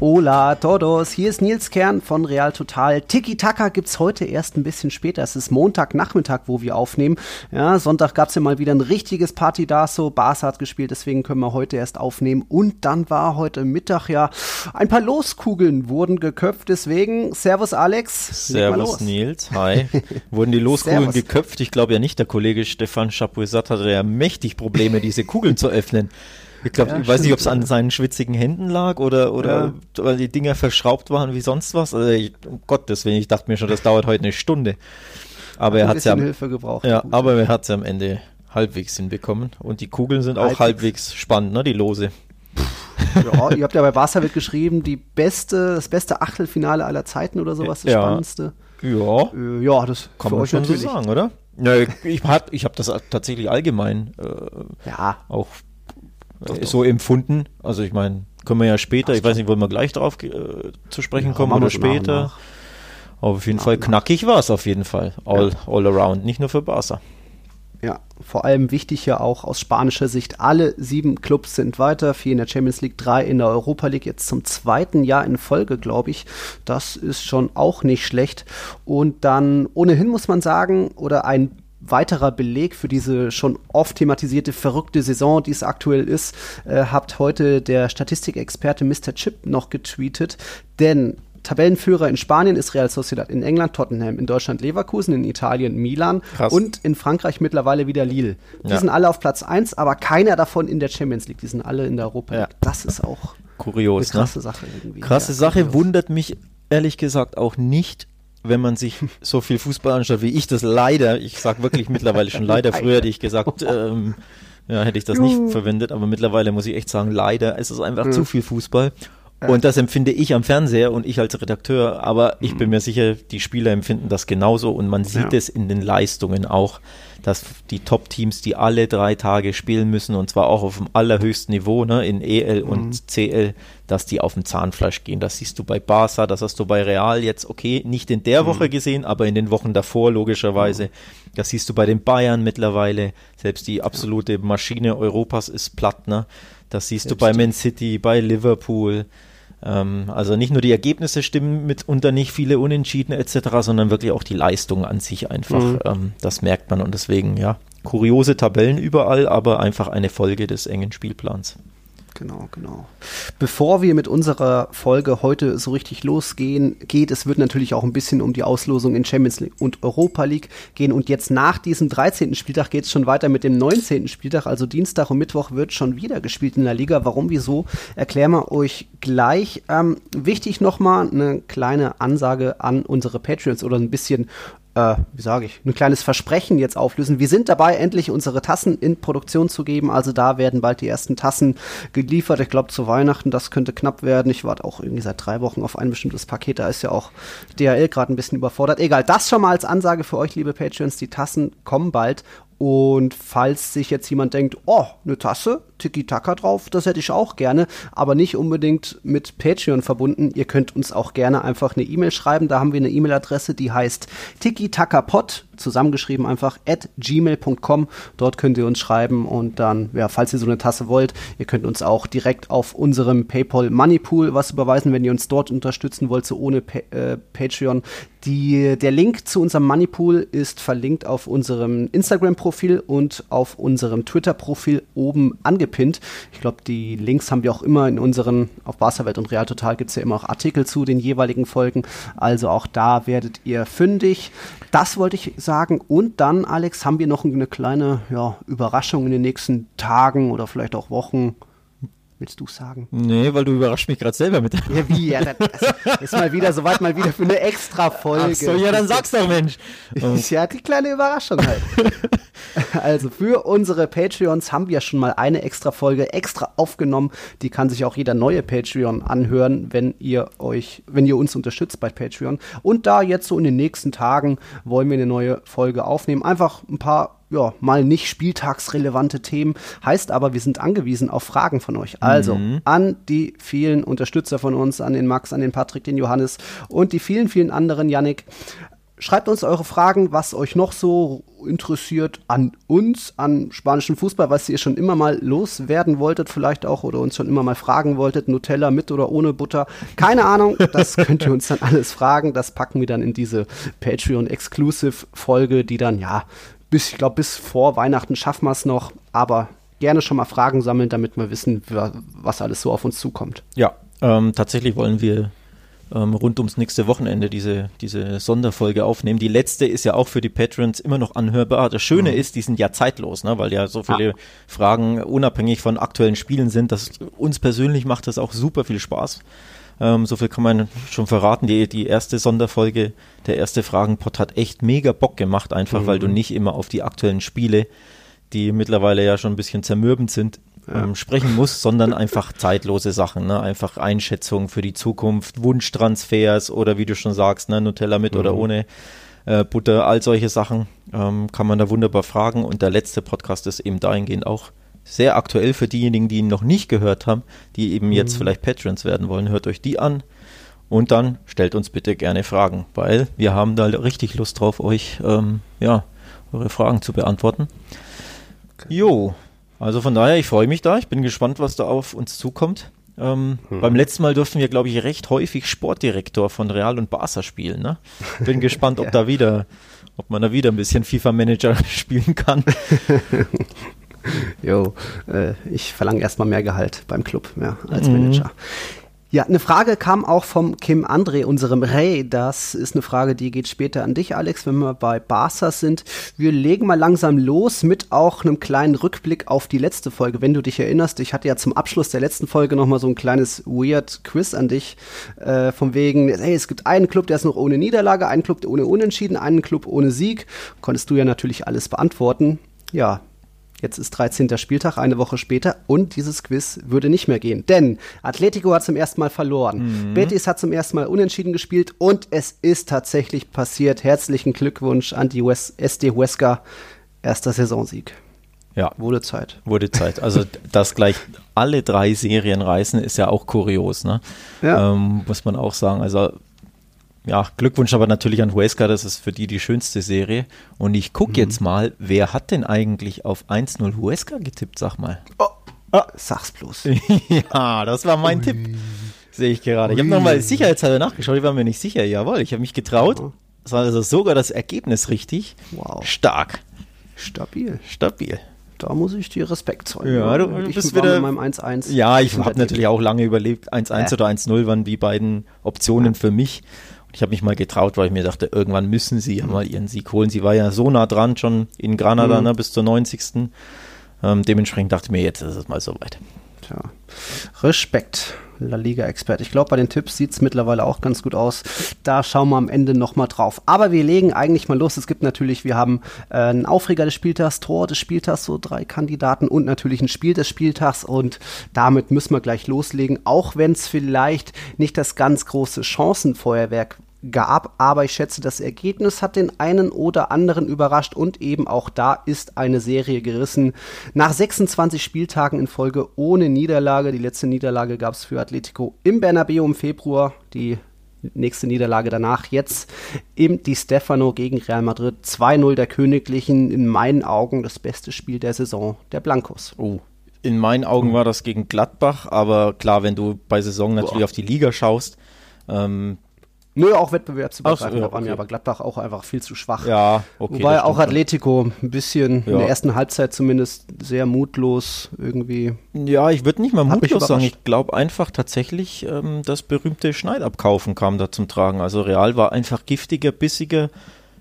Hola todos, hier ist Nils Kern von Real Total. Tiki Taka gibt's heute erst ein bisschen später. Es ist Montagnachmittag, wo wir aufnehmen. Ja, Sonntag gab's ja mal wieder ein richtiges Party da, so Barca hat gespielt, deswegen können wir heute erst aufnehmen. Und dann war heute Mittag ja ein paar Loskugeln wurden geköpft, deswegen Servus Alex. Servus Nils, hi. wurden die Loskugeln geköpft? Ich glaube ja nicht, der Kollege Stefan Chapuisat hatte ja mächtig Probleme, diese Kugeln zu öffnen. Ich glaube, ja, ich weiß nicht, ob es an seinen schwitzigen Händen lag oder, oder ja. weil die Dinger verschraubt waren wie sonst was. Also ich, um Gottes Willen, ich dachte mir schon, das dauert heute eine Stunde. Aber er hat ja, Hilfe gebraucht. Ja, aber er hat es am Ende halbwegs hinbekommen. Und die Kugeln sind auch halbwegs, halbwegs spannend, ne, die Lose. ja, ihr habt ja bei Barca geschrieben, die beste, das beste Achtelfinale aller Zeiten oder sowas, das ja. spannendste. Ja. Äh, ja, das kann man schon natürlich. so sagen, oder? Ja, ich habe ich hab das tatsächlich allgemein äh, ja. auch doch, doch. so empfunden. Also ich meine, können wir ja später, Ach, ich weiß nicht, wollen wir gleich darauf äh, zu sprechen ja, kommen oder später. Aber auf jeden nach, Fall knackig war es auf jeden Fall. All, ja. all around, nicht nur für Barca. Ja, vor allem wichtig ja auch aus spanischer Sicht, alle sieben Clubs sind weiter, vier in der Champions League, drei in der Europa League, jetzt zum zweiten Jahr in Folge, glaube ich. Das ist schon auch nicht schlecht. Und dann ohnehin muss man sagen, oder ein weiterer Beleg für diese schon oft thematisierte verrückte Saison, die es aktuell ist, äh, habt heute der Statistikexperte Mr. Chip noch getweetet. Denn Tabellenführer in Spanien ist Real Sociedad, in England Tottenham, in Deutschland Leverkusen, in Italien Milan Krass. und in Frankreich mittlerweile wieder Lille. Die ja. sind alle auf Platz 1, aber keiner davon in der Champions League. Die sind alle in der Europa League. Ja. Das ist auch kurios. Eine krasse ne? Sache irgendwie. Krasse ja, Sache kurios. wundert mich ehrlich gesagt auch nicht, wenn man sich so viel Fußball anschaut, wie ich das leider, ich sage wirklich mittlerweile schon leider, früher hätte ich gesagt, ähm, ja, hätte ich das nicht verwendet, aber mittlerweile muss ich echt sagen, leider ist es einfach zu viel Fußball. Und das empfinde ich am Fernseher und ich als Redakteur, aber ich bin mir sicher, die Spieler empfinden das genauso und man sieht ja. es in den Leistungen auch dass die Top-Teams, die alle drei Tage spielen müssen, und zwar auch auf dem allerhöchsten Niveau, ne, in EL und mhm. CL, dass die auf dem Zahnfleisch gehen. Das siehst du bei Barca, das hast du bei Real jetzt, okay, nicht in der mhm. Woche gesehen, aber in den Wochen davor logischerweise. Mhm. Das siehst du bei den Bayern mittlerweile. Selbst die absolute Maschine Europas ist platt, ne? Das siehst Selbst du bei Man City, bei Liverpool. Ähm, also nicht nur die Ergebnisse stimmen mitunter nicht viele Unentschieden etc., sondern wirklich auch die Leistung an sich einfach. Mhm. Ähm, das merkt man und deswegen, ja, kuriose Tabellen überall, aber einfach eine Folge des engen Spielplans. Genau, genau. Bevor wir mit unserer Folge heute so richtig losgehen, geht, es wird natürlich auch ein bisschen um die Auslosung in Champions League und Europa League gehen. Und jetzt nach diesem 13. Spieltag geht es schon weiter mit dem 19. Spieltag. Also Dienstag und Mittwoch wird schon wieder gespielt in der Liga. Warum, wieso, erklären wir euch gleich. Ähm, wichtig nochmal eine kleine Ansage an unsere Patreons oder ein bisschen äh, wie sage ich, ein kleines Versprechen jetzt auflösen. Wir sind dabei, endlich unsere Tassen in Produktion zu geben. Also da werden bald die ersten Tassen geliefert. Ich glaube, zu Weihnachten, das könnte knapp werden. Ich warte auch irgendwie seit drei Wochen auf ein bestimmtes Paket. Da ist ja auch DHL gerade ein bisschen überfordert. Egal, das schon mal als Ansage für euch, liebe Patreons. Die Tassen kommen bald. Und falls sich jetzt jemand denkt, oh, eine Tasse, Tiki-Taka drauf, das hätte ich auch gerne, aber nicht unbedingt mit Patreon verbunden. Ihr könnt uns auch gerne einfach eine E-Mail schreiben. Da haben wir eine E-Mail-Adresse, die heißt tiki-taka-pod, zusammengeschrieben einfach, at gmail.com. Dort könnt ihr uns schreiben und dann, ja, falls ihr so eine Tasse wollt, ihr könnt uns auch direkt auf unserem PayPal Moneypool was überweisen, wenn ihr uns dort unterstützen wollt, so ohne pa äh, Patreon. Die, der Link zu unserem Moneypool ist verlinkt auf unserem Instagram-Profil und auf unserem Twitter-Profil oben angepinnt. Ich glaube, die Links haben wir auch immer in unseren, auf Barca-Welt und Real Total gibt es ja immer auch Artikel zu den jeweiligen Folgen. Also auch da werdet ihr fündig. Das wollte ich sagen. Und dann, Alex, haben wir noch eine kleine ja, Überraschung in den nächsten Tagen oder vielleicht auch Wochen. Willst du sagen? Nee, weil du überrascht mich gerade selber mit. Ja, wie? Ja, das ist mal wieder soweit mal wieder für eine extra Folge. Ach so, ja, dann sag's doch, Mensch. ja, die kleine Überraschung halt. also für unsere Patreons haben wir schon mal eine extra Folge extra aufgenommen. Die kann sich auch jeder neue Patreon anhören, wenn ihr euch, wenn ihr uns unterstützt bei Patreon. Und da jetzt so in den nächsten Tagen wollen wir eine neue Folge aufnehmen. Einfach ein paar ja, mal nicht spieltagsrelevante Themen. Heißt aber, wir sind angewiesen auf Fragen von euch. Also Mhm. an die vielen Unterstützer von uns, an den Max, an den Patrick, den Johannes und die vielen, vielen anderen, Yannick. Schreibt uns eure Fragen, was euch noch so interessiert an uns, an spanischen Fußball, was ihr schon immer mal loswerden wolltet, vielleicht auch, oder uns schon immer mal fragen wolltet, Nutella mit oder ohne Butter. Keine Ahnung, das könnt ihr uns dann alles fragen. Das packen wir dann in diese Patreon-Exclusive-Folge, die dann, ja, bis, ich glaube, bis vor Weihnachten schaffen wir es noch, aber gerne schon mal Fragen sammeln, damit wir wissen, wa- was alles so auf uns zukommt. Ja, ähm, tatsächlich wollen wir ähm, rund ums nächste Wochenende diese, diese Sonderfolge aufnehmen. Die letzte ist ja auch für die Patrons immer noch anhörbar. Das Schöne ist, die sind ja zeitlos, ne? weil ja so viele Fragen unabhängig von aktuellen Spielen sind. Das, uns persönlich macht das auch super viel Spaß. Ähm, so viel kann man schon verraten. Die, die erste Sonderfolge, der erste Fragenpot hat echt mega Bock gemacht, einfach weil du nicht immer auf die aktuellen Spiele, die mittlerweile ja schon ein bisschen zermürbend sind, ähm, sprechen musst, sondern einfach zeitlose Sachen, ne? einfach Einschätzungen für die Zukunft, Wunschtransfers oder wie du schon sagst, ne? Nutella mit oder ohne äh, Butter, all solche Sachen ähm, kann man da wunderbar fragen. Und der letzte Podcast ist eben dahingehend auch sehr aktuell für diejenigen, die ihn noch nicht gehört haben, die eben jetzt vielleicht Patrons werden wollen. Hört euch die an und dann stellt uns bitte gerne Fragen, weil wir haben da richtig Lust drauf, euch ähm, ja, eure Fragen zu beantworten. Jo, also von daher, ich freue mich da. Ich bin gespannt, was da auf uns zukommt. Ähm, Beim letzten Mal durften wir, glaube ich, recht häufig Sportdirektor von Real und Barca spielen. Ne? Bin gespannt, ob da wieder, ob man da wieder ein bisschen FIFA-Manager spielen kann. Jo, äh, ich verlange erstmal mehr Gehalt beim Club, ja, als Mhm. Manager. Ja, eine Frage kam auch vom Kim André, unserem Ray. Das ist eine Frage, die geht später an dich, Alex, wenn wir bei Barca sind. Wir legen mal langsam los mit auch einem kleinen Rückblick auf die letzte Folge. Wenn du dich erinnerst, ich hatte ja zum Abschluss der letzten Folge nochmal so ein kleines Weird Quiz an dich. Äh, vom wegen, hey, es gibt einen Club, der ist noch ohne Niederlage, einen Club ohne Unentschieden, einen Club ohne Sieg. Konntest du ja natürlich alles beantworten. Ja, Jetzt ist 13. Spieltag, eine Woche später, und dieses Quiz würde nicht mehr gehen. Denn Atletico hat zum ersten Mal verloren. Betis hat zum ersten Mal unentschieden gespielt und es ist tatsächlich passiert. Herzlichen Glückwunsch an die Wes SD Huesca. Erster Saisonsieg. Ja, Wurde Zeit. wurde Zeit. Also, dass gleich alle drei Serien reißen, ist ja auch kurios, ne? Ja. Ähm, muss man auch sagen. Also, ja, Glückwunsch aber natürlich an Huesca, das ist für die die schönste Serie. Und ich gucke jetzt mal, wer hat denn eigentlich auf 1-0 Huesca getippt, sag mal. Sag's bloß. ja, das war mein Tipp. Sehe ich gerade. Ich habe nochmal sicherheitshalber nachgeschaut, ich war mir nicht sicher. Jawohl, ich habe mich getraut. Das war also sogar das Ergebnis richtig. Wow. Stark. Stabil. Stabil. Da muss ich dir Respekt zollen. Ja, du- du ich bist wieder- mit meinem 1-1. Ja, ich habe natürlich auch lange überlebt. 1-1 Äh. oder 1-0 waren die beiden Optionen für mich. Ich habe mich mal getraut, weil ich mir dachte, irgendwann müssen sie ja mal ihren Sieg holen. Sie war ja so nah dran, schon in Granada ne, bis zur 90. Ähm, dementsprechend dachte ich mir, jetzt ist es mal soweit. Tja. Respekt, La Liga-Expert. Ich glaube, bei den Tipps sieht es mittlerweile auch ganz gut aus. Da schauen wir am Ende nochmal drauf. Aber wir legen eigentlich mal los. Es gibt natürlich, wir haben äh, einen Aufreger des Spieltags, Tor des Spieltags, so drei Kandidaten und natürlich ein Spiel des Spieltags. Und damit müssen wir gleich loslegen, auch wenn es vielleicht nicht das ganz große Chancenfeuerwerk gab, aber ich schätze, das Ergebnis hat den einen oder anderen überrascht und eben auch da ist eine Serie gerissen. Nach 26 Spieltagen in Folge ohne Niederlage, die letzte Niederlage gab es für Atletico im Bernabeu im Februar, die nächste Niederlage danach jetzt im Di Stefano gegen Real Madrid 2-0 der Königlichen, in meinen Augen das beste Spiel der Saison der Blancos. Oh. In meinen Augen war das gegen Gladbach, aber klar, wenn du bei Saison natürlich Boah. auf die Liga schaust, ähm, Nö, auch wettbewerbsübergreifend so, ja, war mir okay. aber Gladbach auch einfach viel zu schwach. ja, okay. Wobei auch. Atletico ein bisschen in Ja. der ersten Halbzeit zumindest sehr mutlos irgendwie. Ja, ich würde nicht mal mutlos sagen. Ich glaube einfach tatsächlich, ähm, das berühmte Schneidabkaufen kam da zum Tragen. Also Real war einfach giftiger, bissiger.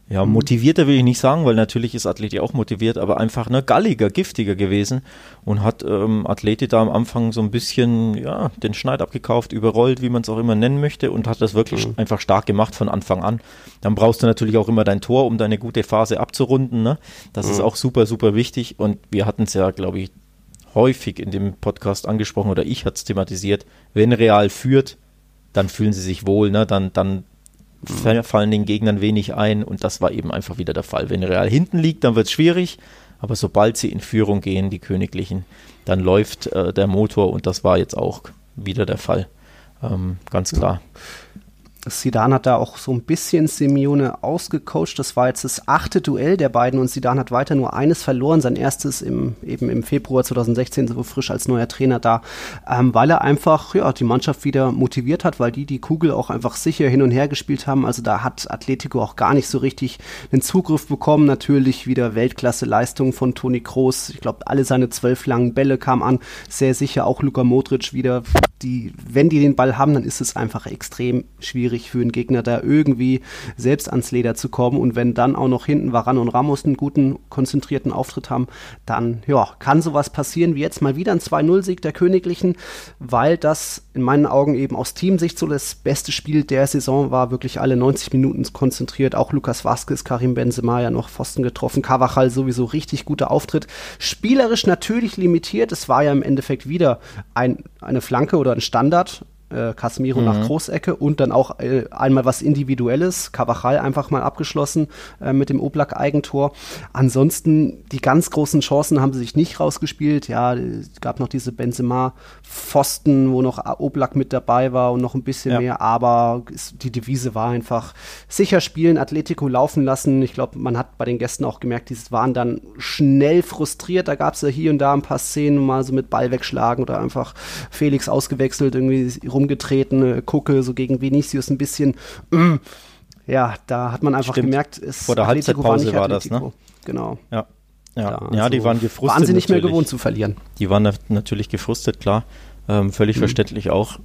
Ja, Mhm. motivierter will ich nicht sagen, weil natürlich ist Atleti auch motiviert, aber einfach ne, galliger, giftiger gewesen und hat ähm, Atleti da am Anfang so ein bisschen ja, den Schneid abgekauft, überrollt, wie man es auch immer nennen möchte und hat das wirklich Mhm. einfach stark gemacht von Anfang an. Dann brauchst du natürlich auch immer dein Tor, um deine gute Phase abzurunden. Ne? Das Mhm. ist auch super, super wichtig und wir hatten es ja, glaube ich, häufig in dem Podcast angesprochen oder ich hatte es thematisiert, wenn Real führt, dann fühlen sie sich wohl, ne? dann, dann fallen den Gegnern wenig ein und das war eben einfach wieder der Fall. Wenn Real hinten liegt, dann wird es schwierig, Aber sobald sie in Führung gehen, die Königlichen, dann läuft äh, der Motor und das war jetzt auch wieder der Fall. Ähm, ganz klar. Ja. Sidan hat da auch so ein bisschen Simeone ausgecoacht. Das war jetzt das achte Duell der beiden und Sidan hat weiter nur eines verloren. Sein erstes im, eben im Februar 2016, so frisch als neuer Trainer da, ähm, weil er einfach ja, die Mannschaft wieder motiviert hat, weil die die Kugel auch einfach sicher hin und her gespielt haben. Also da hat Atletico auch gar nicht so richtig den Zugriff bekommen. Natürlich wieder Weltklasse-Leistung von Toni Kroos. Ich glaube, alle seine zwölf langen Bälle kamen an. Sehr sicher auch Luka Modric wieder. Die, wenn die den Ball haben, dann ist es einfach extrem schwierig schwierig für einen Gegner, da irgendwie selbst ans Leder zu kommen. Und wenn dann auch noch hinten Varan und Ramos einen guten, konzentrierten Auftritt haben, dann ja, kann sowas passieren wie jetzt mal wieder ein 2-0-Sieg der Königlichen, weil das in meinen Augen eben aus Teamsicht so das beste Spiel der Saison war. Wirklich alle 90 Minuten konzentriert. Auch Lukas Vazquez, Karim Benzema ja noch Pfosten getroffen. Cavachal sowieso richtig guter Auftritt. Spielerisch natürlich limitiert. Es war ja im Endeffekt wieder ein, eine Flanke oder ein Standard äh, Casemiro mhm. nach Großecke und dann auch äh, einmal was Individuelles, Cavachal einfach mal abgeschlossen äh, mit dem Oblak-Eigentor. Ansonsten die ganz großen Chancen haben sie sich nicht rausgespielt. Ja, es gab noch diese Benzema-Pfosten, wo noch Oblak mit dabei war und noch ein bisschen ja. mehr, aber die Devise war einfach sicher spielen, Atletico laufen lassen. Ich glaube, man hat bei den Gästen auch gemerkt, die waren dann schnell frustriert. Da gab es ja hier und da ein paar Szenen, mal so mit Ball wegschlagen oder einfach Felix ausgewechselt, irgendwie rum rumgetreten, äh, gucke so gegen Vinicius ein bisschen. Mm, ja, da hat man einfach Stimmt. gemerkt, es vor der Atletico Halbzeitpause war, war das, ne? Genau. Ja. Ja, da, ja also die waren gefrustet. Waren sie nicht natürlich. mehr gewohnt zu verlieren. Die waren natürlich gefrustet, klar. Ähm, völlig mhm. verständlich auch.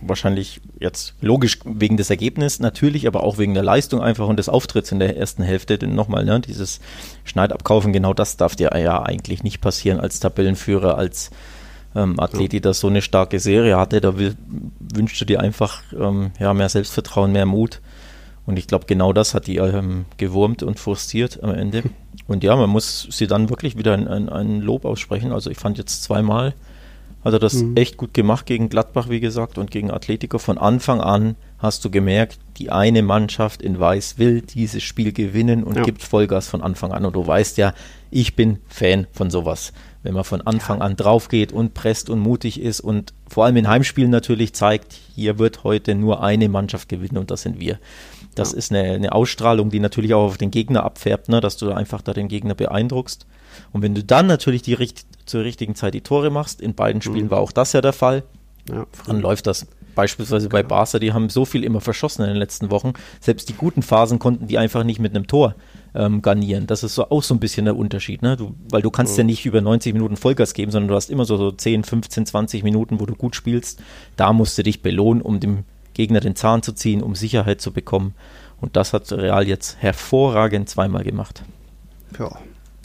Wahrscheinlich jetzt logisch wegen des Ergebnisses, natürlich, aber auch wegen der Leistung einfach und des Auftritts in der ersten Hälfte. Denn nochmal, ne, dieses Schneidabkaufen, genau das darf dir ja eigentlich nicht passieren als Tabellenführer, als ähm, Atleti da so eine starke Serie hatte, da will, wünschst du dir einfach ähm, ja, mehr Selbstvertrauen, mehr Mut. Und ich glaube, genau das hat die ähm, gewurmt und frustriert am Ende. Und ja, man muss sie dann wirklich wieder ein, ein, ein Lob aussprechen. Also ich fand jetzt zweimal, hat er das mhm. echt gut gemacht gegen Gladbach, wie gesagt, und gegen Atletico. Von Anfang an hast du gemerkt, die eine Mannschaft in Weiß will dieses Spiel gewinnen und ja. gibt Vollgas von Anfang an. Und du weißt ja, ich bin Fan von sowas wenn man von Anfang an drauf geht und presst und mutig ist und vor allem in Heimspielen natürlich zeigt, hier wird heute nur eine Mannschaft gewinnen und das sind wir. Das ja. ist eine, eine, Ausstrahlung, die natürlich auch auf den Gegner abfärbt, ne, dass du einfach da den Gegner beeindruckst. Und wenn du dann natürlich die zur richtigen Zeit die Tore machst, in beiden Spielen mhm. war auch das ja der Fall, ja. dann läuft das. Beispielsweise bei Barca, die haben so viel immer verschossen in den letzten Wochen. Selbst die guten Phasen konnten die einfach nicht mit einem Tor ähm, garnieren. Das ist so auch so ein bisschen der Unterschied, ne? Du, weil du kannst mhm. ja nicht über 90 Minuten Vollgas geben, sondern du hast immer so, so 10, 15, 20 Minuten, wo du gut spielst. Da musst du dich belohnen, um dem Gegner den Zahn zu ziehen, um Sicherheit zu bekommen. Und das hat Real jetzt hervorragend zweimal gemacht. Ja,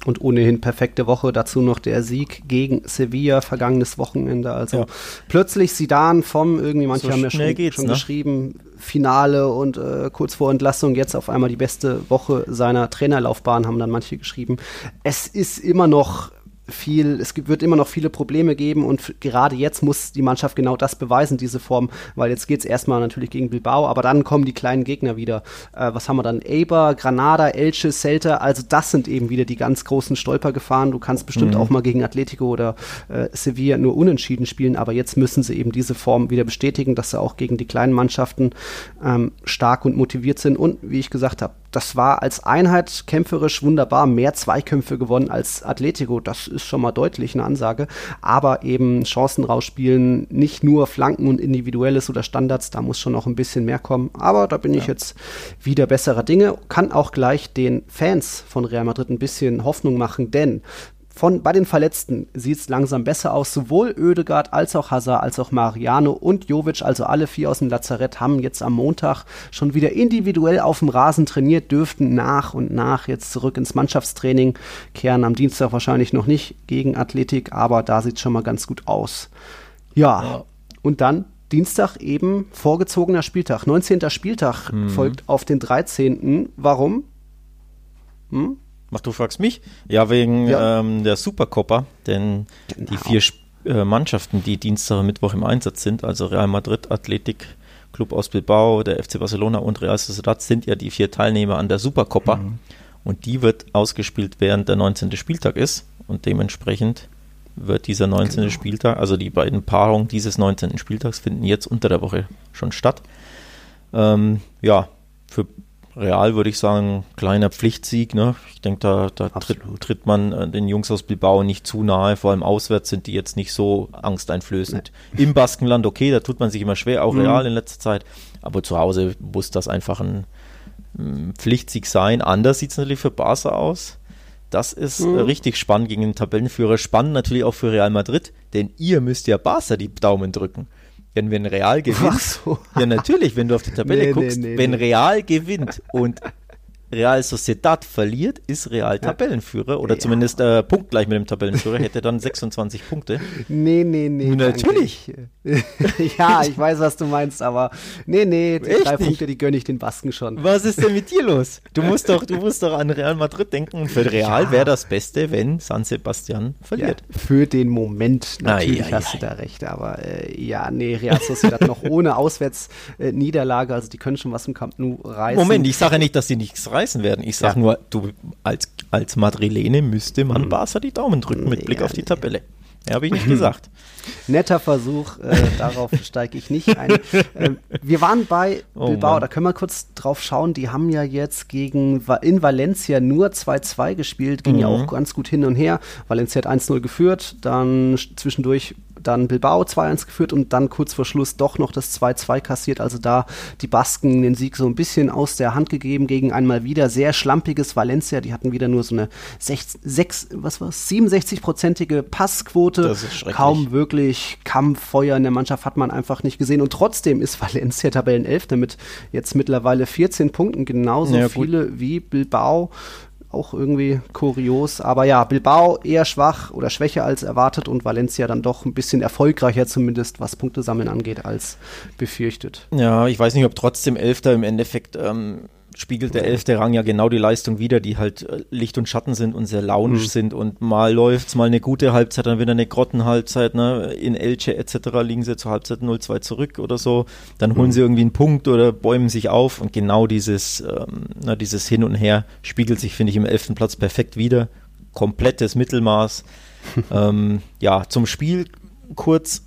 und ohnehin perfekte Woche. Dazu noch der Sieg gegen Sevilla vergangenes Wochenende. Also ja. plötzlich Sidan vom, irgendwie manche so haben ja schon, schon ne? geschrieben, Finale und äh, kurz vor Entlassung jetzt auf einmal die beste Woche seiner Trainerlaufbahn, haben dann manche geschrieben. Es ist immer noch viel, es wird immer noch viele Probleme geben und gerade jetzt muss die Mannschaft genau das beweisen, diese Form, weil jetzt geht es erstmal natürlich gegen Bilbao, aber dann kommen die kleinen Gegner wieder. Äh, was haben wir dann? Eber, Granada, Elche, Celta, also das sind eben wieder die ganz großen Stolpergefahren. Du kannst bestimmt mhm. auch mal gegen Atletico oder äh, Sevilla nur unentschieden spielen, aber jetzt müssen sie eben diese Form wieder bestätigen, dass sie auch gegen die kleinen Mannschaften ähm, stark und motiviert sind und wie ich gesagt habe, das war als Einheit kämpferisch wunderbar, mehr Zweikämpfe gewonnen als Atletico. Das ist schon mal deutlich eine Ansage. Aber eben Chancen rausspielen, nicht nur Flanken und Individuelles oder Standards, da muss schon noch ein bisschen mehr kommen. Aber da bin ja. ich jetzt wieder besserer Dinge. Kann auch gleich den Fans von Real Madrid ein bisschen Hoffnung machen, denn von, bei den Verletzten sieht es langsam besser aus. Sowohl Oedegaard als auch Hazard als auch Mariano und Jovic, also alle vier aus dem Lazarett, haben jetzt am Montag schon wieder individuell auf dem Rasen trainiert, dürften nach und nach jetzt zurück ins Mannschaftstraining kehren. Am Dienstag wahrscheinlich noch nicht gegen Athletik, aber da sieht es schon mal ganz gut aus. Ja, ja. und dann Dienstag eben vorgezogener Spieltag. 19. Spieltag mhm. folgt auf den 13. Warum? Hm? Mach, du fragst mich? Ja, wegen ja. Ähm, der Supercoppa, denn genau. die vier äh, Mannschaften, die Dienstag und Mittwoch im Einsatz sind, also Real Madrid, Athletik, Club aus Bilbao, der FC Barcelona und Real Sociedad sind ja die vier Teilnehmer an der Supercoppa. Mhm. Und die wird ausgespielt, während der 19. Spieltag ist. Und dementsprechend wird dieser 19. Genau. Spieltag, also die beiden Paarungen dieses 19. Spieltags finden jetzt unter der Woche schon statt. Ähm, ja, für Real würde ich sagen, kleiner Pflichtsieg. Ne? Ich denke, da, da tritt, tritt, man äh, den Jungs aus Bilbao nicht zu nahe. Vor allem auswärts sind die jetzt nicht so angsteinflößend. Nee. Im Baskenland, okay, da tut man sich immer schwer, auch mhm. Real in letzter Zeit. Aber zu Hause muss das einfach ein, ein Pflichtsieg sein. Anders sieht es natürlich für Barca aus. Das ist mhm. richtig spannend gegen den Tabellenführer. Spannend natürlich auch für Real Madrid, denn ihr müsst ja Barca die Daumen drücken. Denn wenn Real gewinnt, so. ja natürlich, wenn du auf die Tabelle nee, guckst, nee, nee, wenn Real gewinnt und Real Sociedad verliert, ist Real Tabellenführer oder ja. zumindest äh, punktgleich mit dem Tabellenführer, hätte dann 26 Punkte. Nee, nee, nee. Natürlich. ja, ich weiß, was du meinst, aber nee, nee, die Echt drei nicht? Punkte, die gönne ich den Basken schon. Was ist denn mit dir los? Du musst doch, du musst doch an Real Madrid denken und für Real ja. wäre das Beste, wenn San Sebastian verliert. Ja, für den Moment natürlich ah, hast du da recht, aber äh, ja, nee, Real Sociedad noch ohne Auswärtsniederlage, äh, also die können schon was im Camp Nou reißen. Moment, ich sage ja nicht, dass sie nichts reißen reißen werden. Ich sage ja. nur, du als, als Madrilene müsste man mhm. Barca die Daumen drücken mit Blick ja, auf die Tabelle. Ja, habe ich nicht gesagt. Netter Versuch, äh, darauf steige ich nicht ein. Äh, wir waren bei oh Bilbao, da können wir kurz drauf schauen. Die haben ja jetzt gegen in Valencia nur 2-2 gespielt, ging mhm. ja auch ganz gut hin und her. Valencia hat 1-0 geführt, dann zwischendurch dann Bilbao 2-1 geführt und dann kurz vor Schluss doch noch das 2-2 kassiert. Also da die Basken den Sieg so ein bisschen aus der Hand gegeben gegen einmal wieder sehr schlampiges Valencia. Die hatten wieder nur so eine 6, 6 was war's, 67-prozentige Passquote. Das ist Kaum wirklich Kampf, Feuer in der Mannschaft hat man einfach nicht gesehen. Und trotzdem ist Valencia Tabellenelfter mit jetzt mittlerweile 14 Punkten, genauso ja, viele wie Bilbao auch irgendwie kurios. Aber ja, Bilbao eher schwach oder schwächer als erwartet und Valencia dann doch ein bisschen erfolgreicher zumindest, was Punkte sammeln angeht, als befürchtet. Ja, ich weiß nicht, ob trotzdem Elfter im Endeffekt ähm, spiegelt der elfte Rang ja genau die Leistung wieder, die halt äh, Licht und Schatten sind und sehr launisch mhm. sind und mal läuft's, mal eine gute Halbzeit, dann wieder eine Grottenhalbzeit, ne? In Elche etc. liegen sie zur Halbzeit 0-2 zurück oder so, dann holen mhm. sie irgendwie einen Punkt oder bäumen sich auf und genau dieses, ähm, na, dieses Hin und Her spiegelt sich, finde ich, im elften Platz perfekt wieder. Komplettes Mittelmaß. ähm, ja, zum Spiel kurz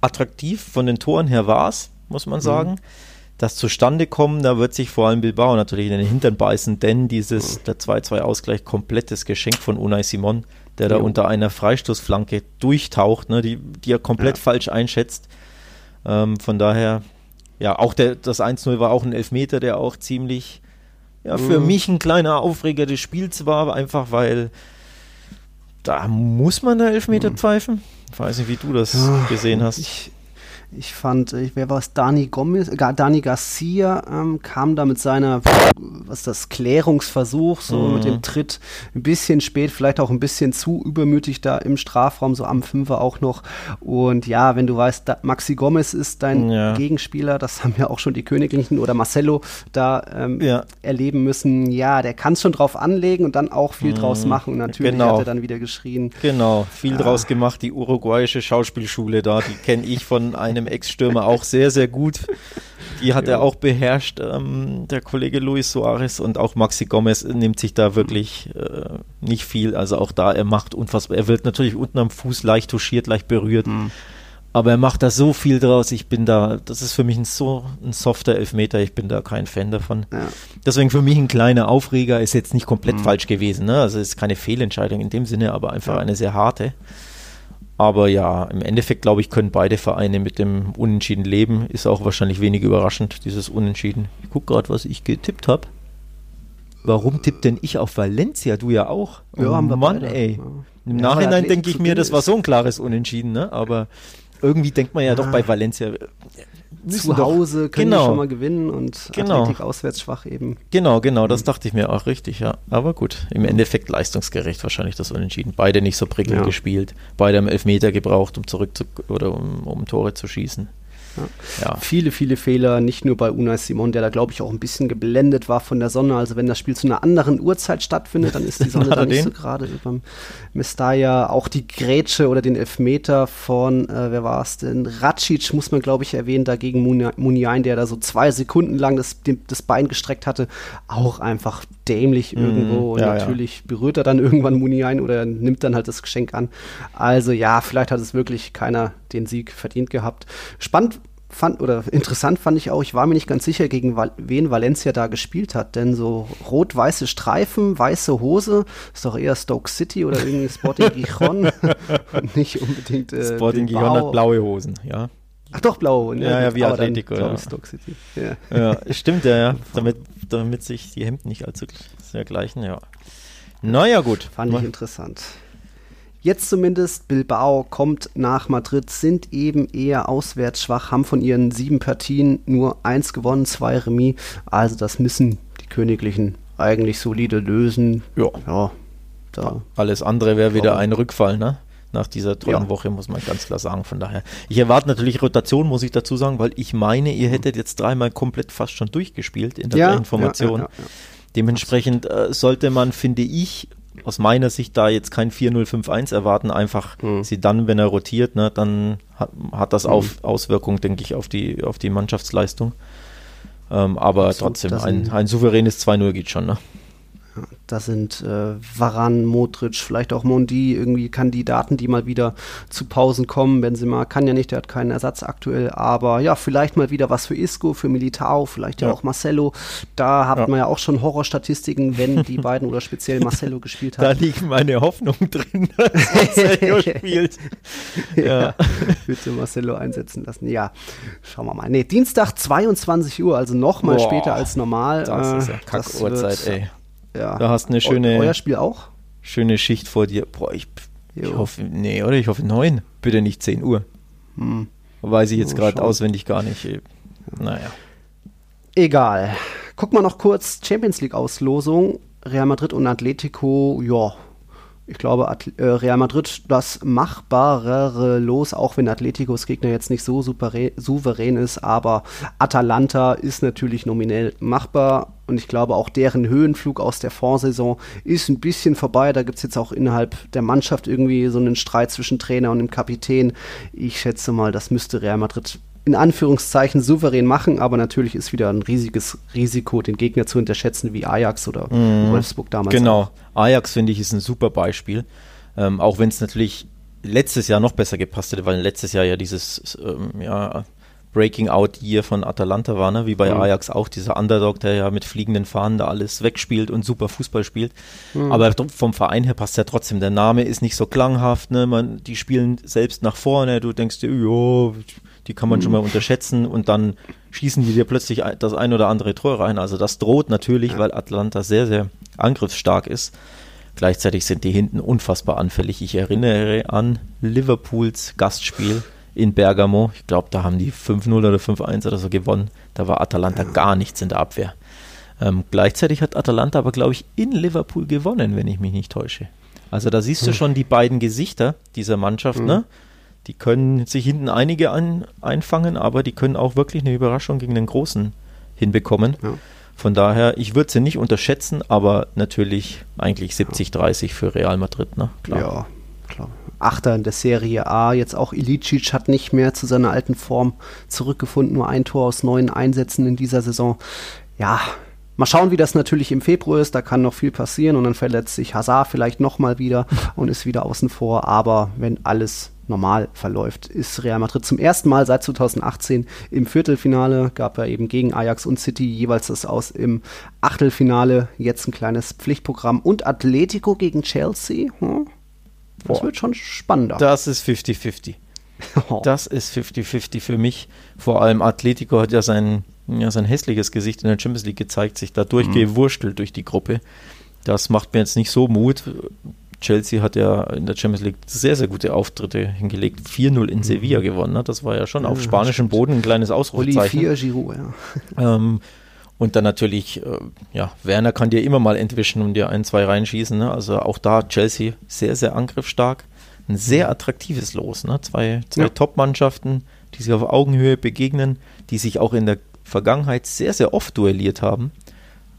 attraktiv von den Toren her war's, muss man mhm. sagen. Mhm das zustande kommen, da wird sich vor allem Bilbao natürlich in den Hintern beißen, denn dieses, der 2-2-Ausgleich, komplettes Geschenk von Unai Simon, der da jo. unter einer Freistoßflanke durchtaucht, ne, die, die er komplett ja. falsch einschätzt. Ähm, von daher, ja, auch der, das 1-0 war auch ein Elfmeter, der auch ziemlich, ja, für mhm. mich ein kleiner Aufreger des Spiels war, einfach weil da muss man da Elfmeter mhm. pfeifen. Ich weiß nicht, wie du das gesehen hast. Ich, ich fand, äh, wer war es, Dani Gomez, äh, Dani Garcia ähm, kam da mit seiner, was das, Klärungsversuch, so mhm. mit dem Tritt ein bisschen spät, vielleicht auch ein bisschen zu übermütig da im Strafraum, so am Fünfer auch noch. Und ja, wenn du weißt, da, Maxi Gomez ist dein ja. Gegenspieler, das haben ja auch schon die Königlichen oder Marcelo da ähm, ja. erleben müssen. Ja, der kann es schon drauf anlegen und dann auch viel mhm. draus machen. Und natürlich genau. hat er dann wieder geschrien. Genau, viel ja. draus gemacht, die uruguayische Schauspielschule da, die kenne ich von einem einem Ex-Stürmer auch sehr, sehr gut. Die hat ja. er auch beherrscht, ähm, der Kollege Luis Suarez und auch Maxi Gomez nimmt sich da wirklich äh, nicht viel. Also auch da, er macht unfassbar. Er wird natürlich unten am Fuß leicht touchiert, leicht berührt. Mhm. Aber er macht da so viel draus. Ich bin da, das ist für mich ein so ein softer Elfmeter. Ich bin da kein Fan davon. Ja. Deswegen für mich ein kleiner Aufreger ist jetzt nicht komplett mhm. falsch gewesen. Ne? Also es ist keine Fehlentscheidung in dem Sinne, aber einfach ja. eine sehr harte. Aber ja, im Endeffekt glaube ich, können beide Vereine mit dem Unentschieden leben. Ist auch wahrscheinlich wenig überraschend, dieses Unentschieden. Ich gucke gerade, was ich getippt habe. Warum tippt denn ich auf Valencia? Du ja auch. Ja, oh, wir Mann, ey. Im ja, Nachhinein denke ich mir, das war so ein klares Unentschieden, ne? Aber irgendwie denkt man ja, ja. doch bei Valencia, zu Hause können genau. die schon mal gewinnen und genau. Athletik auswärts schwach eben. Genau, genau, das mhm. dachte ich mir auch richtig, ja. Aber gut, im Endeffekt leistungsgerecht wahrscheinlich das Unentschieden. Beide nicht so prickelnd ja. gespielt, beide haben Elfmeter gebraucht, um zurück zu, oder um, um Tore zu schießen. Ja. Viele, viele Fehler, nicht nur bei Unai Simon, der da, glaube ich, auch ein bisschen geblendet war von der Sonne. Also wenn das Spiel zu einer anderen Uhrzeit stattfindet, dann ist die Sonne da nicht so gerade beim Mestaya. Auch die Grätsche oder den Elfmeter von, äh, wer war es denn? Racic muss man, glaube ich, erwähnen, dagegen Muniain, der da so zwei Sekunden lang das, das Bein gestreckt hatte. Auch einfach dämlich Mhm. irgendwo. Und Ja, ja. natürlich berührt er dann irgendwann Muni ein oder nimmt dann halt das Geschenk an. Also ja, vielleicht hat es wirklich keiner den Sieg verdient gehabt. Spannend fand oder interessant fand ich auch, ich war mir nicht ganz sicher, gegen Val wen Valencia da gespielt hat, denn so rot-weiße Streifen, weiße Hose, ist doch eher Stoke City oder irgendwie Sporting Gijon und nicht unbedingt äh, Sporting. Gijon hat blaue Hosen, ja. Ach doch, blau. Ne? Ja, ja, wie dann, Atletico, glaub ja. Stoke City. Ja. Ja, stimmt, ja, ja. Damit, damit sich die Hemden nicht allzu sehr gleichen, ja. Naja, gut. Fand ich interessant. Jetzt zumindest, Bilbao kommt nach Madrid, sind eben eher auswärts schwach, haben von ihren sieben Partien nur eins gewonnen, zwei Remis. Also das müssen die Königlichen eigentlich solide lösen. Ja. Ja, da. Alles andere wäre wieder ein Rückfall, ne? Nach dieser tollen Ja. Woche, muss man ganz klar sagen. Von daher. Ich erwarte natürlich Rotation, muss ich dazu sagen, weil ich meine, ihr hättet jetzt dreimal komplett fast schon durchgespielt in der Ja, Information. ja. Dementsprechend äh, sollte man, finde ich, aus meiner Sicht da jetzt kein 4-0-5-1 erwarten, einfach Hm. sie dann, wenn er rotiert, ne, dann hat, hat das auf, Auswirkungen, denke ich, auf die, auf die Mannschaftsleistung. Ähm, aber Absolut, trotzdem, ein, ein souveränes 2-0 geht schon, ne? Da sind äh, Varan, Modric, vielleicht auch Mondi, irgendwie Kandidaten, die mal wieder zu Pausen kommen. Benzema kann ja nicht, der hat keinen Ersatz aktuell, aber ja, vielleicht mal wieder was für Isco, für Militao, vielleicht ja, Ja. auch Marcelo. Da hat Ja. man ja auch schon Horrorstatistiken, wenn die beiden oder speziell Marcelo gespielt Da hat. liegt meine Hoffnung drin, dass Marcelo spielt. Ja. Bitte Marcelo einsetzen lassen. Ja, schauen wir mal. Nee, Dienstag 22 Uhr, also noch mal Boah, später als normal. Das Äh, ist ja das Kackuhrzeit, ey. Ja. Da hast eine Eu- schöne- Euer Spiel auch? Schöne Schicht vor dir. Boah, ich, ich hoffe, nee, oder? Ich hoffe neun. Bitte nicht 10 Uhr. Hm. Weiß ich jetzt Mal gerade auswendig gar nicht. Naja. Egal. Guck mal noch kurz Champions League Auslosung. Real Madrid und Atletico, ja. Ich glaube, At äh, Real Madrid das machbarere Los, auch wenn Atleticos Gegner jetzt nicht so souverän ist, aber Atalanta ist natürlich nominell machbar und ich glaube auch deren Höhenflug aus der Vorsaison ist ein bisschen vorbei. Da gibt es jetzt auch innerhalb der Mannschaft irgendwie so einen Streit zwischen Trainer und dem Kapitän. Ich schätze mal, das müsste Real Madrid in Anführungszeichen souverän machen, aber natürlich ist wieder ein riesiges Risiko, den Gegner zu unterschätzen, wie Ajax oder Wolfsburg damals. Genau. Ajax, finde ich, ist ein super Beispiel. Ähm, auch wenn es natürlich letztes Jahr noch besser gepasst hätte, weil letztes Jahr ja dieses ähm, ja, Breaking Out Year von Atalanta war, ne? wie bei Mhm. Ajax auch, dieser Underdog, der ja mit fliegenden Fahnen da alles wegspielt und super Fußball spielt. Aber tr- vom Verein her passt ja trotzdem. Der Name ist nicht so klanghaft, ne? Man, die spielen selbst nach vorne, du denkst dir, ja, die kann man schon mal unterschätzen und dann schießen die dir plötzlich das ein oder andere Tor rein. Also das droht natürlich, weil Atlanta sehr, sehr angriffsstark ist. Gleichzeitig sind die hinten unfassbar anfällig. Ich erinnere an Liverpools Gastspiel in Bergamo. Ich glaube, da haben die 5-0 oder 5-1 oder so gewonnen. Da war Atalanta gar nichts in der Abwehr. Ähm, gleichzeitig hat Atalanta aber, glaube ich, in Liverpool gewonnen, wenn ich mich nicht täusche. Also da siehst du schon die beiden Gesichter dieser Mannschaft, ne? Die können sich hinten einige ein, einfangen, aber die können auch wirklich eine Überraschung gegen den Großen hinbekommen. Ja. Von daher, ich würde sie nicht unterschätzen, aber natürlich eigentlich 70-30 für Real Madrid, ne? Ja, klar. Achter in der Serie A, jetzt auch Ilicic hat nicht mehr zu seiner alten Form zurückgefunden, nur ein Tor aus neun Einsätzen in dieser Saison. Ja, mal schauen, wie das natürlich im Februar ist, da kann noch viel passieren. Und dann verletzt sich Hazard vielleicht nochmal wieder und ist wieder außen vor, aber wenn alles normal verläuft, ist Real Madrid zum ersten Mal seit 2018 im Viertelfinale, gab er eben gegen Ajax und City jeweils das aus im Achtelfinale, jetzt ein kleines Pflichtprogramm. Und Atletico gegen Chelsea, hm? Das Boah. wird schon spannender. Das ist 50-50. Oh. Das ist 50-50 für mich. Vor allem Atletico hat ja sein, ja sein hässliches Gesicht in der Champions League gezeigt, sich da durchgewurstelt durch die Gruppe. Das macht mir jetzt nicht so Mut. Chelsea hat ja in der Champions League sehr, sehr gute Auftritte hingelegt. 4-0 in Sevilla gewonnen. Ne? Das war ja schon auf spanischem Boden ein kleines Ausrufezeichen. Olivier Giroud, ja. Ähm, und dann natürlich, äh, ja, Werner kann dir immer mal entwischen und dir ein, zwei reinschießen. Ne? Also auch da Chelsea sehr, sehr angriffsstark. Ein sehr attraktives Los. Ne? Zwei, zwei Ja. Top-Mannschaften, die sich auf Augenhöhe begegnen, die sich auch in der Vergangenheit sehr, sehr oft duelliert haben.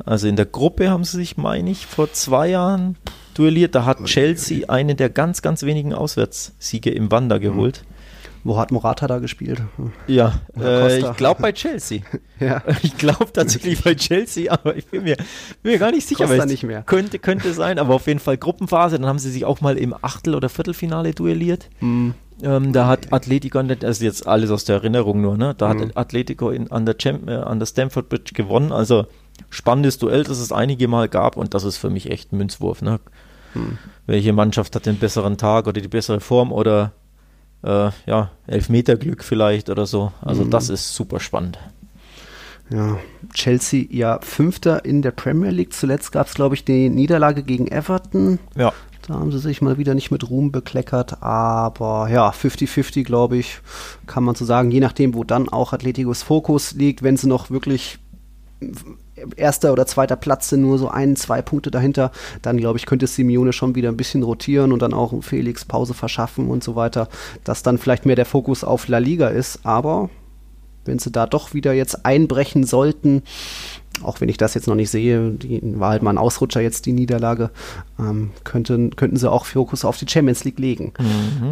Also in der Gruppe haben sie sich, meine ich, vor zwei Jahren duelliert. Da hat Chelsea einen der ganz, ganz wenigen Auswärtssiege im Wander geholt. Wo hat Morata da gespielt? Ja, äh, ich glaube bei Chelsea. ja. Ich glaube tatsächlich bei Chelsea, aber ich bin mir, bin mir gar nicht sicher. Costa nicht mehr. Könnte, könnte sein, aber auf jeden Fall Gruppenphase. Dann haben sie sich auch mal im Achtel- oder Viertelfinale duelliert. Mhm. Ähm, da hat Atletico, das ist jetzt alles aus der Erinnerung nur, ne? Da Mhm. hat Atletico in, an, der Champ, äh, an der Stamford Bridge gewonnen. Also spannendes Duell, das es einige Mal gab und das ist für mich echt ein Münzwurf. Ne? Mhm. Welche Mannschaft hat den besseren Tag oder die bessere Form oder äh, ja, Elfmeterglück vielleicht oder so. Also Mhm. das ist super spannend. Ja, Chelsea ja Fünfter in der Premier League. Zuletzt gab es, glaube ich, die Niederlage gegen Everton. Ja. Da haben sie sich mal wieder nicht mit Ruhm bekleckert, aber ja, 50-50, glaube ich, kann man so sagen, je nachdem, wo dann auch Atleticos Fokus liegt, wenn sie noch wirklich erster oder zweiter Platz sind, nur so ein, zwei Punkte dahinter, dann glaube ich, könnte Simeone schon wieder ein bisschen rotieren und dann auch Felix Pause verschaffen und so weiter, dass dann vielleicht mehr der Fokus auf La Liga ist, aber wenn sie da doch wieder jetzt einbrechen sollten, auch wenn ich das jetzt noch nicht sehe, die war halt mal ein Ausrutscher jetzt die Niederlage, ähm, könnten, könnten sie auch Fokus auf die Champions League legen.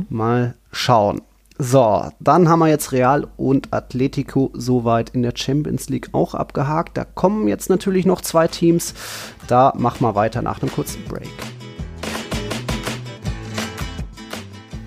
Mal schauen. So, dann haben wir jetzt Real und Atletico soweit in der Champions League auch abgehakt. Da kommen jetzt natürlich noch zwei Teams. Da machen wir weiter nach einem kurzen Break.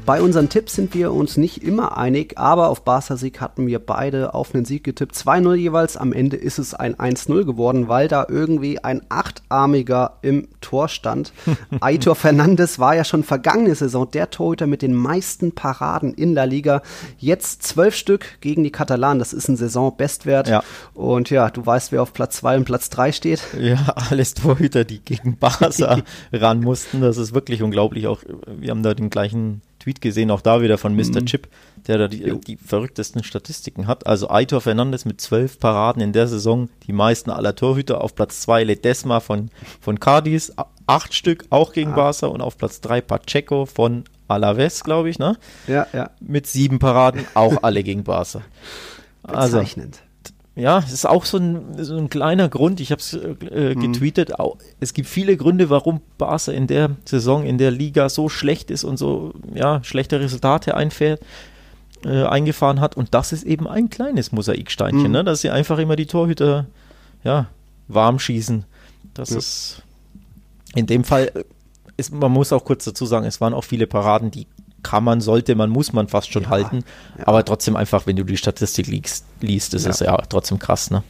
Bei unseren Tipps sind wir uns nicht immer einig, aber auf Barca-Sieg hatten wir beide auf einen Sieg getippt. 2-0 jeweils. Am Ende ist es ein 1-0 geworden, weil da irgendwie ein Achtarmiger im Tor stand. Aitor Fernandes war ja schon vergangene Saison der Torhüter mit den meisten Paraden in La Liga. Jetzt zwölf Stück gegen die Katalanen. Das ist ein Saisonbestwert. Ja. Und ja, du weißt, wer auf Platz 2 und Platz 3 steht. Ja, alles Torhüter, die gegen Barca ran mussten. Das ist wirklich unglaublich. Auch wir haben da den gleichen Tweet gesehen, auch da wieder von Mr. Chip, der da die, die verrücktesten Statistiken hat. Also Aitor Fernandes mit zwölf Paraden in der Saison, die meisten aller Torhüter. Auf Platz zwei Ledesma von, von Cadiz, a- acht Stück, auch gegen Barca. Und auf Platz drei Pacheco von Alaves, glaube ich, ne? Ja, ja. Mit sieben Paraden, auch alle gegen Barca. Also, Bezeichnend. Ja, es ist auch so ein, so ein kleiner Grund. Ich habe es äh, getweetet. Au- Es gibt viele Gründe, warum Barca in der Saison, in der Liga so schlecht ist und so ja, schlechte Resultate einfährt, äh, eingefahren hat. Und das ist eben ein kleines Mosaiksteinchen, Mhm. ne? dass sie einfach immer die Torhüter ja, warm schießen. Das Ja. ist in dem Fall, äh, ist, man muss auch kurz dazu sagen, es waren auch viele Paraden, die kann man, sollte man, muss man fast schon Ja, halten. ja. Aber trotzdem einfach, wenn du die Statistik liest, liest ist Ja. es ja trotzdem krass, ne?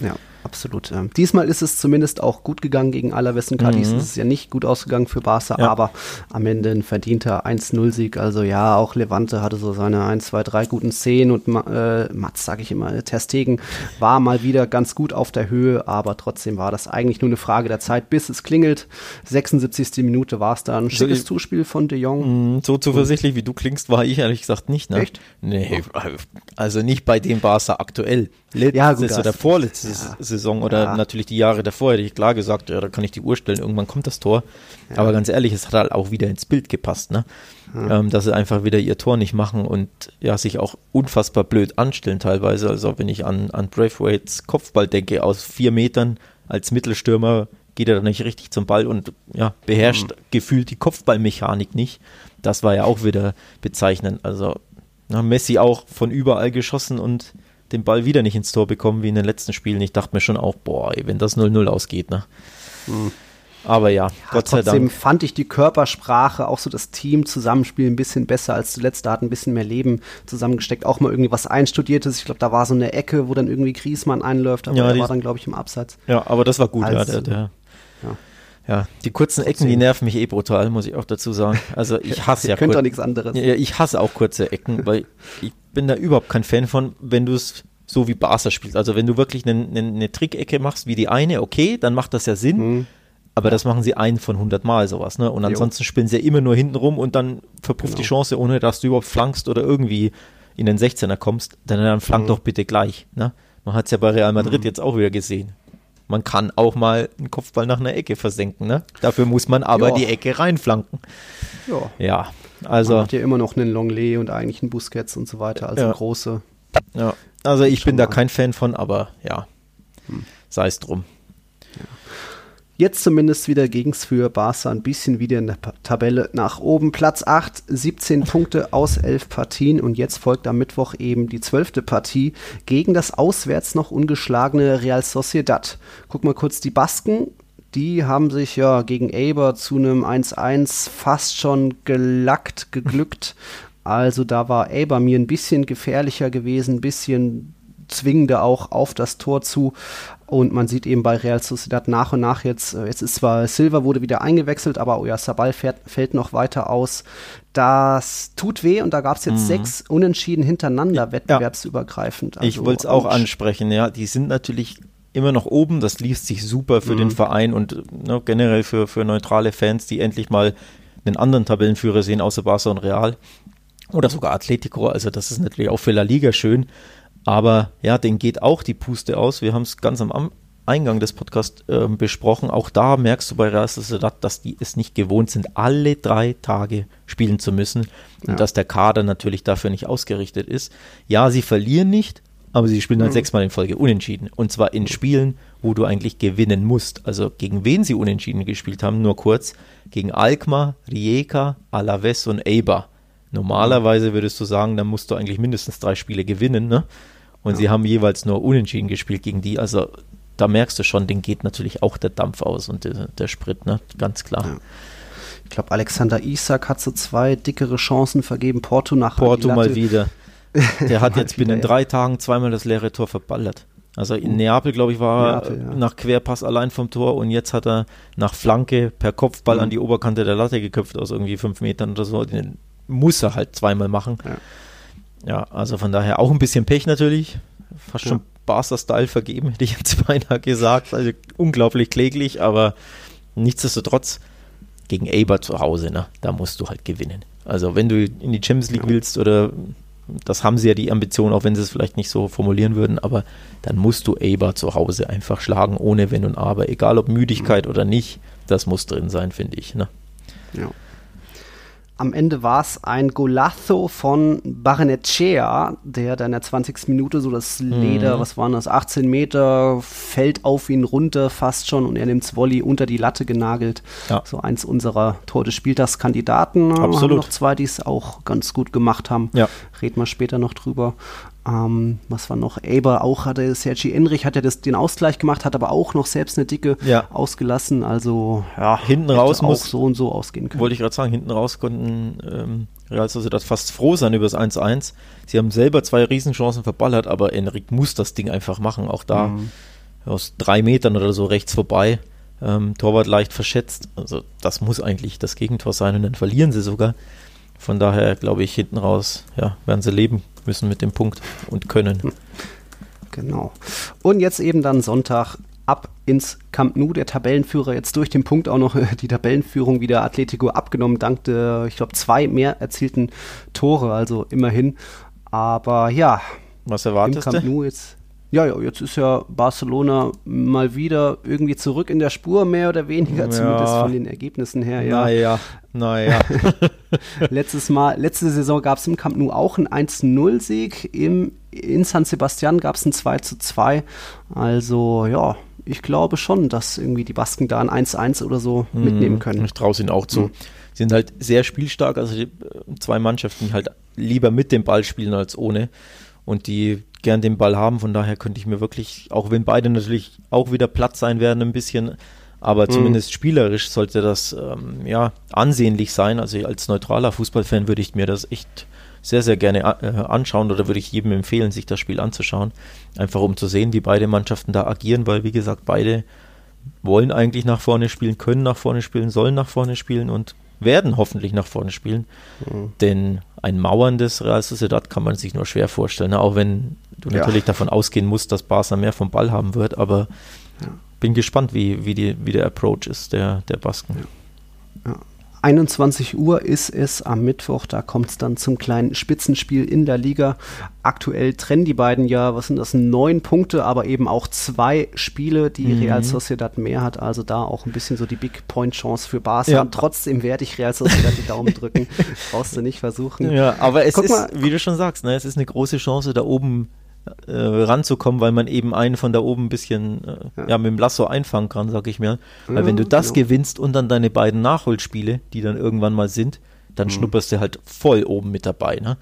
Ja, absolut. Ähm, diesmal ist es zumindest auch gut gegangen gegen Alaves und Cadiz. Mhm. Es ist ja nicht gut ausgegangen für Barca, Ja. aber am Ende ein verdienter 1-0-Sieg. Also ja, auch Levante hatte so seine 1, 2, 3 guten Szenen und äh, Mats, sage ich immer, äh, Ter Stegen war mal wieder ganz gut auf der Höhe, aber trotzdem war das eigentlich nur eine Frage der Zeit, bis es klingelt. 76. Minute war es dann. Ein So, schickes ich- Zuspiel von De Jong. Mm, So zuversichtlich wie du klingst, war ich ehrlich gesagt nicht, ne? Echt? Nee, also nicht bei dem Barca aktuell. Letzte Ja, gut, oder das- vorletzte ja. Saison oder Ja. natürlich die Jahre davor hätte ich klar gesagt, ja, da kann ich die Uhr stellen, irgendwann kommt das Tor. Aber ganz ehrlich, es hat halt auch wieder ins Bild gepasst, ne? Ähm, dass sie einfach wieder ihr Tor nicht machen und ja, sich auch unfassbar blöd anstellen teilweise. Also wenn ich an, an Braithwaites Kopfball denke, aus vier Metern als Mittelstürmer geht er da nicht richtig zum Ball und ja, beherrscht gefühlt die Kopfballmechanik nicht. Das war ja auch wieder bezeichnend. Also Messi auch von überall geschossen und den Ball wieder nicht ins Tor bekommen wie in den letzten Spielen. Ich dachte mir schon auch, boah, wenn das 0-0 ausgeht, ne? Aber ja, Gott sei Trotzdem Dank. fand ich die Körpersprache, auch so das Team-Zusammenspiel ein bisschen besser als zuletzt. Da hat ein bisschen mehr Leben zusammengesteckt. Auch mal irgendwie was Einstudiertes. Ich glaube, da war so eine Ecke, wo dann irgendwie Griesmann einläuft, aber Ja, der war dann, glaube ich, im Abseits. Ja, aber das war gut, ja. Also, Der, der, ja. Ja, die kurzen Ecken, die nerven mich eh brutal, muss ich auch dazu sagen. Also ich hasse ja Ihr könnt kur- doch nichts anderes. Ja, ich hasse auch kurze Ecken, weil ich bin da überhaupt kein Fan von, wenn du es so wie Barca spielst. Also wenn du wirklich eine, eine, eine Trickecke machst wie die eine, okay, dann macht das ja Sinn. Mhm. Aber das machen sie einen von 100 Mal sowas, ne? Und ansonsten spielen sie ja immer nur hinten rum und dann verpufft die Genau. Chance, ohne dass du überhaupt flankst oder irgendwie in den 16er kommst. Dann, dann flank Mhm. doch bitte gleich, ne? Man hat es ja bei Real Madrid jetzt auch wieder gesehen. Man kann auch mal einen Kopfball nach einer Ecke versenken, ne? Dafür muss man aber Ja. die Ecke reinflanken. Ja. Ja, Man also hat ja immer noch einen Longley und eigentlich einen Busquets und so weiter, also Ja. große. Ja, also ich bin da kein Fan von, aber ja, sei es drum. Jetzt zumindest wieder ging es für Barca ein bisschen wieder in der Tabelle nach oben. Platz 8, 17 Punkte aus 11 Partien und jetzt folgt am Mittwoch eben die zwölfte Partie gegen das auswärts noch ungeschlagene Real Sociedad. Guck mal kurz die Basken. Die haben sich ja gegen Eber zu einem 1-1 fast schon gelackt, geglückt. Also da war Eber mir ein bisschen gefährlicher gewesen, ein bisschen zwingender auch auf das Tor zu. Und man sieht eben bei Real Sociedad nach und nach jetzt, äh, jetzt ist zwar Silva wurde wieder eingewechselt, aber Oyarzabal fährt, fällt noch weiter aus. Das tut weh und da gab es jetzt mhm. sechs Unentschieden hintereinander, wettbewerbsübergreifend. Also, ich wollte es auch ansprechen, ja. Die sind natürlich immer noch oben, das liest sich super für mhm. den Verein und ne, generell für, für neutrale Fans, die endlich mal einen anderen Tabellenführer sehen, außer Barca und Real. Oder sogar Atletico, also das ist natürlich auch für La Liga schön. Aber ja, den geht auch die Puste aus. Wir haben es ganz am Eingang des Podcasts äh, besprochen. Auch da merkst du bei Real Sociedad, dass die es nicht gewohnt sind, alle drei Tage spielen zu müssen ja. und dass der Kader natürlich dafür nicht ausgerichtet ist. Ja, sie verlieren nicht, aber sie spielen halt mhm. sechsmal in Folge unentschieden. Und zwar in Spielen, wo du eigentlich gewinnen musst. Also gegen wen sie unentschieden gespielt haben, nur kurz. Gegen Alkmaar, Rijeka, Alaves und Eibar. Normalerweise würdest du sagen, dann musst du eigentlich mindestens drei Spiele gewinnen, ne? Und ja. sie haben jeweils nur unentschieden gespielt gegen die. Also da merkst du schon, den geht natürlich auch der Dampf aus und der, der Sprit, ne? Ganz klar. Ja. Ich glaube, Alexander Isak hat so zwei dickere Chancen vergeben. Porto nach Porto mal wieder. Der hat jetzt binnen drei Tagen zweimal das leere Tor verballert. Also in Neapel, glaube ich, war Neapel, er ja. nach Querpass allein vom Tor und jetzt hat er nach Flanke per Kopfball mhm. an die Oberkante der Latte geköpft aus irgendwie fünf Metern oder so. Den muss er halt zweimal machen. Ja. Ja, also von daher auch ein bisschen Pech natürlich. Fast ja. schon Barca-Style vergeben, hätte ich jetzt beinahe gesagt. Also unglaublich kläglich, aber nichtsdestotrotz gegen Eber zu Hause, ne? da musst du halt gewinnen. Also wenn du in die Champions League ja. willst oder das haben sie ja die Ambition, auch wenn sie es vielleicht nicht so formulieren würden, aber dann musst du Eber zu Hause einfach schlagen, ohne Wenn und Aber. Egal ob Müdigkeit mhm. oder nicht, das muss drin sein, finde ich. Ne? Ja. Am Ende war es ein Golazo von Barnechea, der dann in der 20. Minute so das Leder, mhm. was waren das, 18 Meter, fällt auf ihn runter fast schon und er nimmt Volley unter die Latte genagelt. Ja. So eins unserer Tor des Spieltagskandidaten. Absolut. Haben noch zwei, die es auch ganz gut gemacht haben. Ja. Reden wir später noch drüber. Ähm, was war noch? Aber auch hatte Sergi Enrich hat ja das, den Ausgleich gemacht, hat aber auch noch selbst eine dicke ja. ausgelassen. Also ja, hinten raus auch muss, so und so ausgehen können. Wollte ich gerade sagen, hinten raus konnten ähm, Real Sociedad fast froh sein über das 1-1. Sie haben selber zwei Riesenchancen verballert, aber Enric muss das Ding einfach machen. Auch da mhm. aus drei Metern oder so rechts vorbei. Ähm, Torwart leicht verschätzt. Also das muss eigentlich das Gegentor sein und dann verlieren sie sogar. Von daher glaube ich, hinten raus ja, werden sie leben müssen mit dem Punkt und können. Genau. Und jetzt eben dann Sonntag ab ins Camp Nou. Der Tabellenführer jetzt durch den Punkt auch noch die Tabellenführung wieder Atletico abgenommen, dank der, ich glaube, zwei mehr erzielten Tore, also immerhin. Aber ja. Was erwartest im Camp Nou jetzt ja, ja, jetzt ist ja Barcelona mal wieder irgendwie zurück in der Spur, mehr oder weniger, ja. zumindest von den Ergebnissen her. Ja. Naja, naja. Letztes Mal, letzte Saison gab es im Camp Nou auch einen 1-0-Sieg. In San Sebastian gab es einen 2-2. Also, ja, ich glaube schon, dass irgendwie die Basken da ein 1-1 oder so mhm, mitnehmen können. Ich traue es ihnen auch zu. Mhm. Sie sind halt sehr spielstark, also die, äh, zwei Mannschaften, die halt lieber mit dem Ball spielen als ohne. Und die gern den Ball haben. Von daher könnte ich mir wirklich, auch wenn beide natürlich auch wieder platt sein werden, ein bisschen, aber mhm. zumindest spielerisch sollte das ähm, ja ansehnlich sein. Also als neutraler Fußballfan würde ich mir das echt sehr, sehr gerne äh, anschauen oder würde ich jedem empfehlen, sich das Spiel anzuschauen. Einfach um zu sehen, wie beide Mannschaften da agieren, weil wie gesagt, beide wollen eigentlich nach vorne spielen, können nach vorne spielen, sollen nach vorne spielen und werden hoffentlich nach vorne spielen. Mhm. Denn ein mauerndes Real Sociedad kann man sich nur schwer vorstellen, ne? auch wenn du ja. natürlich davon ausgehen musst, dass Barca mehr vom Ball haben wird, aber ja. bin gespannt, wie, wie, die, wie der Approach ist der, der Basken. Ja. 21 Uhr ist es am Mittwoch, da kommt es dann zum kleinen Spitzenspiel in der Liga. Aktuell trennen die beiden ja, was sind das, neun Punkte, aber eben auch zwei Spiele, die mhm. Real Sociedad mehr hat. Also da auch ein bisschen so die Big Point Chance für Barca. Ja. Und trotzdem werde ich Real Sociedad die Daumen drücken. Brauchst du nicht versuchen. Ja, aber es Guck ist, mal. wie du schon sagst, ne, es ist eine große Chance, da oben äh, ranzukommen, weil man eben einen von da oben ein bisschen äh, ja. ja. mit dem Lasso einfangen kann, sag ich mir. Weil ja, wenn du das genau. gewinnst und dann deine beiden Nachholspiele, die dann irgendwann mal sind, dann mhm. schnupperst du halt voll oben mit dabei. Ne?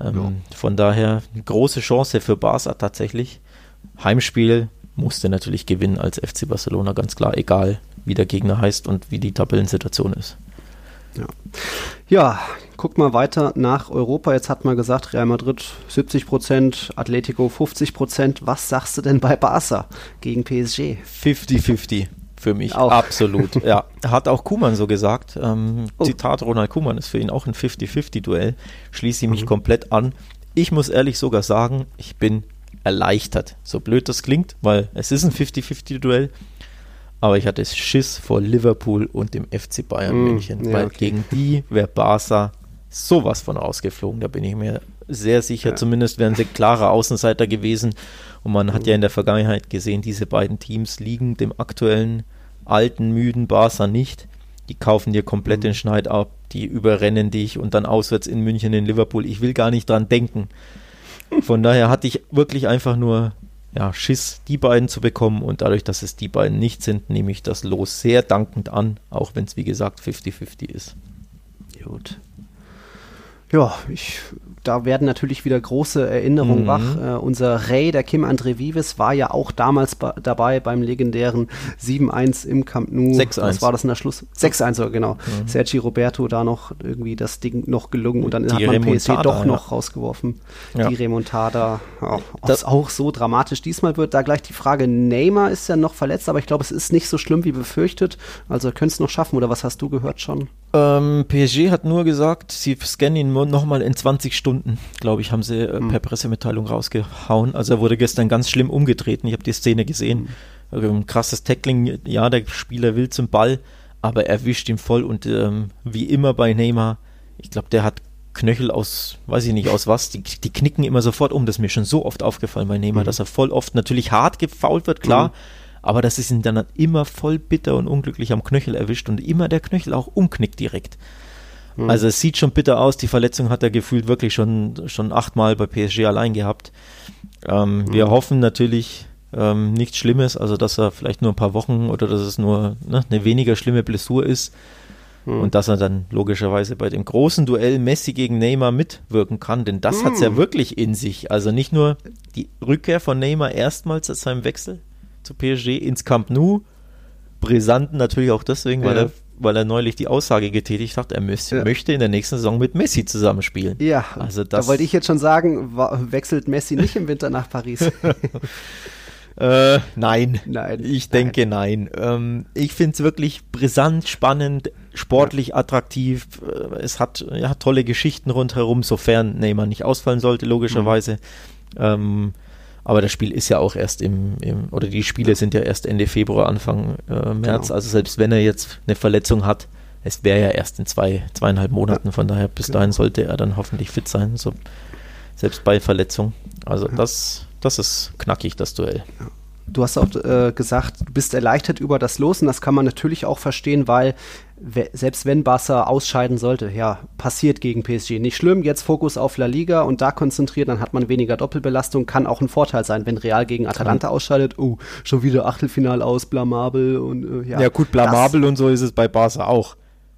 Ähm, ja. Von daher eine große Chance für Barca tatsächlich. Heimspiel musste natürlich gewinnen als FC Barcelona, ganz klar, egal wie der Gegner heißt und wie die Tabellensituation ist. Ja. ja, guck mal weiter nach Europa. Jetzt hat man gesagt, Real Madrid 70 Prozent, Atletico 50 Prozent. Was sagst du denn bei Barca gegen PSG? 50-50 für mich. Auch. Absolut. ja, hat auch Kuman so gesagt. Ähm, oh. Zitat Ronald Kuman ist für ihn auch ein 50-50-Duell. Schließe ich mich mhm. komplett an. Ich muss ehrlich sogar sagen, ich bin erleichtert. So blöd das klingt, weil es ist ein 50-50-Duell. Aber ich hatte Schiss vor Liverpool und dem FC Bayern mm, München, ja, weil okay. gegen die wäre Barca sowas von rausgeflogen. Da bin ich mir sehr sicher. Ja. Zumindest wären sie klarer Außenseiter gewesen. Und man hat ja in der Vergangenheit gesehen, diese beiden Teams liegen dem aktuellen alten, müden Barca nicht. Die kaufen dir komplett mhm. den Schneid ab, die überrennen dich und dann auswärts in München, in Liverpool. Ich will gar nicht dran denken. Von daher hatte ich wirklich einfach nur ja, Schiss, die beiden zu bekommen. Und dadurch, dass es die beiden nicht sind, nehme ich das Los sehr dankend an, auch wenn es wie gesagt 50-50 ist. Gut. Ja, ich da werden natürlich wieder große Erinnerungen mhm. wach. Äh, unser Ray, der Kim André Vives, war ja auch damals dabei beim legendären 7-1 im Camp Nou. 6-1. Was war das in der Schluss? 6-1, genau. Mhm. Sergi Roberto da noch irgendwie das Ding noch gelungen und dann Die hat man PSG doch ja. noch rausgeworfen. Ja. Die Remontada. Ja, das auch so dramatisch diesmal wird. Da gleich die Frage, Neymar ist ja noch verletzt, aber ich glaube, es ist nicht so schlimm wie befürchtet. Also können es noch schaffen oder was hast du gehört schon? Ähm, PSG hat nur gesagt, sie scannen ihn nochmal in 20 Stunden, glaube ich, haben sie äh, mhm. per Pressemitteilung rausgehauen. Also er wurde gestern ganz schlimm umgetreten. Ich habe die Szene gesehen. Mhm. Ähm, krasses Tackling. Ja, der Spieler will zum Ball, aber er wischt ihn voll. Und ähm, wie immer bei Neymar, ich glaube, der hat Knöchel aus, weiß ich nicht aus was, die, die, knicken immer sofort um. Das ist mir schon so oft aufgefallen bei Neymar, mhm. dass er voll oft natürlich hart gefault wird, klar. Mhm aber das ist ihn dann immer voll bitter und unglücklich am Knöchel erwischt und immer der Knöchel auch umknickt direkt. Mhm. Also es sieht schon bitter aus, die Verletzung hat er gefühlt wirklich schon, schon achtmal bei PSG allein gehabt. Ähm, mhm. Wir hoffen natürlich ähm, nichts Schlimmes, also dass er vielleicht nur ein paar Wochen oder dass es nur ne, eine weniger schlimme Blessur ist mhm. und dass er dann logischerweise bei dem großen Duell Messi gegen Neymar mitwirken kann, denn das hat es ja hm. wirklich in sich. Also nicht nur die Rückkehr von Neymar erstmals seit seinem Wechsel, zu PSG ins Camp Nou. Brisant natürlich auch deswegen, ja. weil, er, weil er neulich die Aussage getätigt hat, er müß, ja. möchte in der nächsten Saison mit Messi zusammenspielen. Ja, also das, da wollte ich jetzt schon sagen, wechselt Messi nicht im Winter nach Paris? äh, nein. nein. Ich denke nein. Ähm, ich finde es wirklich brisant, spannend, sportlich ja. attraktiv. Äh, es hat ja, tolle Geschichten rundherum, sofern Neymar nicht ausfallen sollte, logischerweise. Mhm. Ähm, aber das Spiel ist ja auch erst im, im oder die Spiele sind ja erst Ende Februar, Anfang äh, März. Genau. Also selbst wenn er jetzt eine Verletzung hat, es wäre ja erst in zwei, zweieinhalb Monaten. Von daher bis genau. dahin sollte er dann hoffentlich fit sein, so, selbst bei Verletzung. Also das, das ist knackig, das Duell. Ja. Du hast auch äh, gesagt, du bist erleichtert über das Los und das kann man natürlich auch verstehen, weil selbst wenn Barca ausscheiden sollte, ja, passiert gegen PSG. Nicht schlimm, jetzt Fokus auf La Liga und da konzentriert, dann hat man weniger Doppelbelastung, kann auch ein Vorteil sein, wenn Real gegen Atalanta ausscheidet, oh, schon wieder Achtelfinal aus, blamabel und äh, ja. Ja gut, blamabel und so ist es bei Barca auch.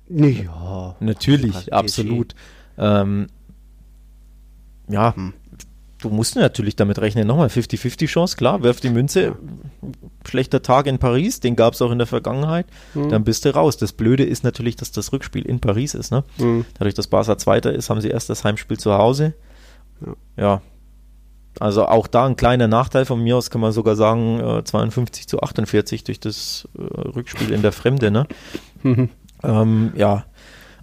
Ja. Natürlich, absolut. Ähm, ja, hm du musst natürlich damit rechnen, nochmal 50-50 Chance, klar, wirf die Münze, schlechter Tag in Paris, den gab es auch in der Vergangenheit, mhm. dann bist du raus. Das Blöde ist natürlich, dass das Rückspiel in Paris ist. Ne? Mhm. Dadurch, dass Barca Zweiter ist, haben sie erst das Heimspiel zu Hause. Ja. ja. Also auch da ein kleiner Nachteil von mir aus kann man sogar sagen, äh, 52 zu 48 durch das äh, Rückspiel in der Fremde. Ne? Mhm. Ähm, ja,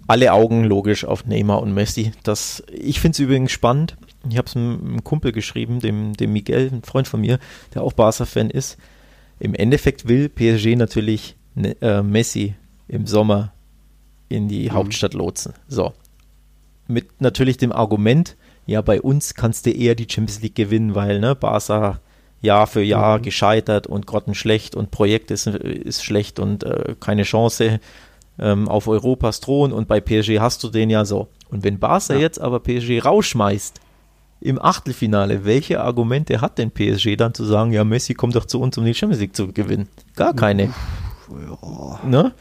alle Augen logisch auf Neymar und Messi. Das, ich finde es übrigens spannend ich habe es einem Kumpel geschrieben, dem, dem Miguel, ein Freund von mir, der auch Barca-Fan ist. Im Endeffekt will PSG natürlich ne, äh, Messi im Sommer in die mhm. Hauptstadt lotsen. So. Mit natürlich dem Argument, ja, bei uns kannst du eher die Champions League gewinnen, weil, ne, Barca Jahr für Jahr mhm. gescheitert und grottenschlecht und Projekt ist, ist schlecht und äh, keine Chance ähm, auf Europas Thron und bei PSG hast du den ja so. Und wenn Barca ja. jetzt aber PSG rausschmeißt, im Achtelfinale, welche Argumente hat denn PSG dann zu sagen, ja, Messi kommt doch zu uns, um die Champions League zu gewinnen? Gar keine. Ja. Ne?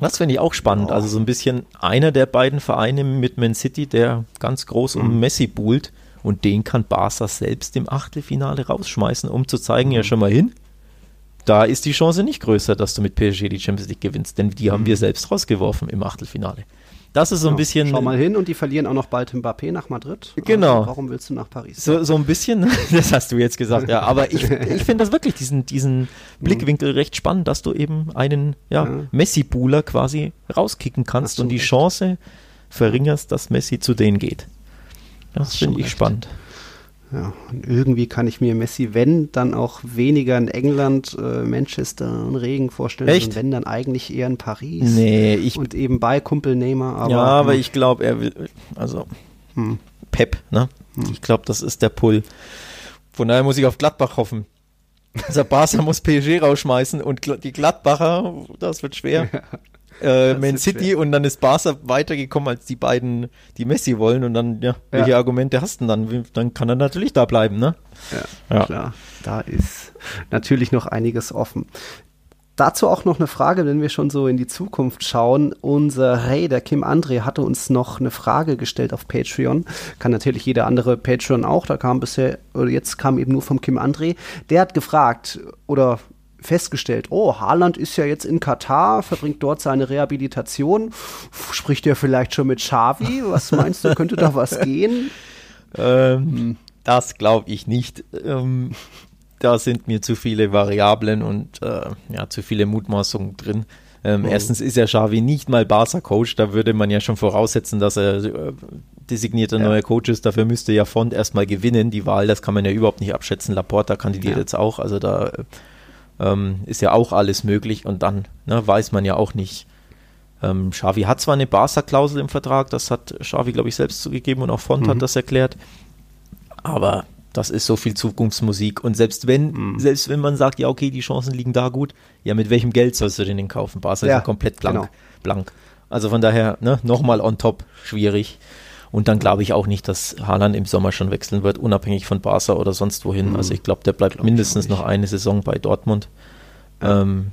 Das finde ich auch spannend. Also so ein bisschen einer der beiden Vereine mit Man City, der ganz groß um Messi buhlt und den kann Barca selbst im Achtelfinale rausschmeißen, um zu zeigen, ja schon mal hin, da ist die Chance nicht größer, dass du mit PSG die Champions League gewinnst, denn die haben wir selbst rausgeworfen im Achtelfinale. Das ist so ein bisschen. Schau mal hin und die verlieren auch noch bald Mbappé nach Madrid. Genau. Also warum willst du nach Paris? So, so ein bisschen, das hast du jetzt gesagt, ja. Aber ich, ich finde das wirklich, diesen, diesen Blickwinkel recht spannend, dass du eben einen ja, Ja. Messi-Buhler quasi rauskicken kannst und die. Chance verringerst, dass Messi zu denen geht. Das schon finde ich recht. spannend. Ja, und irgendwie kann ich mir Messi, wenn, dann auch weniger in England, äh, Manchester und Regen vorstellen. Echt? Und wenn, dann eigentlich eher in Paris. Nee, ich, Und eben bei Kumpel Neymar. Aber, ja, aber hm, ich glaube, er will, also Hm. Pep, ne? Ich glaube, das ist der Pull. Von daher muss ich auf Gladbach hoffen. Also Barca muss PSG rausschmeißen und die Gladbacher, das wird schwer. Äh, Man City schwer. und dann ist Barca weitergekommen als die beiden, die Messi wollen und dann, ja, welche Ja. Argumente hast du denn dann? Dann kann er natürlich da bleiben, ne? Ja, Ja. klar. Da ist natürlich noch einiges offen. Dazu auch noch eine Frage, wenn wir schon so in die Zukunft schauen. Unser Ray, der Kim André, hatte uns noch eine Frage gestellt auf Patreon. Kann natürlich jeder andere Patreon auch. Da kam bisher, oder jetzt kam eben nur vom Kim André. Der hat gefragt oder festgestellt, oh, Haaland ist ja jetzt in Katar, verbringt dort seine Rehabilitation. Spricht er vielleicht schon mit Xavi? Was meinst du, könnte da was gehen? Ähm, Das glaube ich nicht. Ähm, da sind mir zu viele Variablen und äh, ja, zu viele Mutmaßungen drin. Ähm, Erstens ist ja Xavi nicht mal Barca-Coach, da würde man ja schon voraussetzen, dass er äh, designierter Ja. neuer Coach ist. Dafür müsste ja Font erstmal gewinnen, die Wahl, das kann man ja überhaupt nicht abschätzen. Laporta kandidiert Ja. jetzt auch, also da äh, ähm, ist ja auch alles möglich und dann ne, weiß man ja auch nicht. Ähm, Xavi hat zwar eine Barca-Klausel im Vertrag, das hat Xavi, glaube ich, selbst zugegeben und auch Font Mhm. hat das erklärt. Aber das ist so viel Zukunftsmusik. Und selbst wenn, Mhm. selbst wenn man sagt, ja, okay, die Chancen liegen da gut, ja, mit welchem Geld sollst du den denn kaufen? Barca Ja, ist ja komplett blank. genau. blank. Also von daher, ne, nochmal on top, schwierig. Und dann glaube ich auch nicht, dass Haaland im Sommer schon wechseln wird, unabhängig von Barca oder sonst wohin. Also ich glaube, der bleibt Mhm. Glaub mindestens noch eine Saison bei Dortmund. Ähm,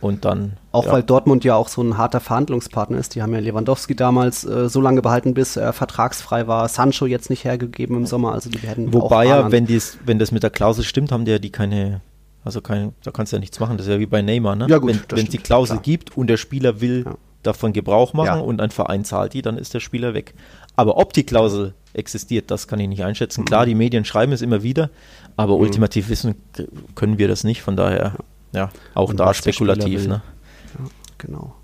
und dann. Auch ja. weil Dortmund ja auch so ein harter Verhandlungspartner ist. Die haben ja Lewandowski damals äh, so lange behalten, bis er vertragsfrei war. Sancho jetzt nicht hergegeben im Sommer. Also die werden Wobei auch ja, wenn, dies, wenn das mit der Klausel stimmt, haben die ja die keine, also kein, da kannst du ja nichts machen. Das ist ja wie bei Neymar, ne? Ja, gut, wenn es die Klausel klar. gibt und der Spieler will Ja. Davon Gebrauch machen Ja. und ein Verein zahlt die, dann ist der Spieler weg. Aber ob die Klausel existiert, das kann ich nicht einschätzen. Mhm. Klar, die Medien schreiben es immer wieder, aber ultimativ wissen können wir das nicht. Von daher, ja, auch Und da spekulativ. Ne? Genau.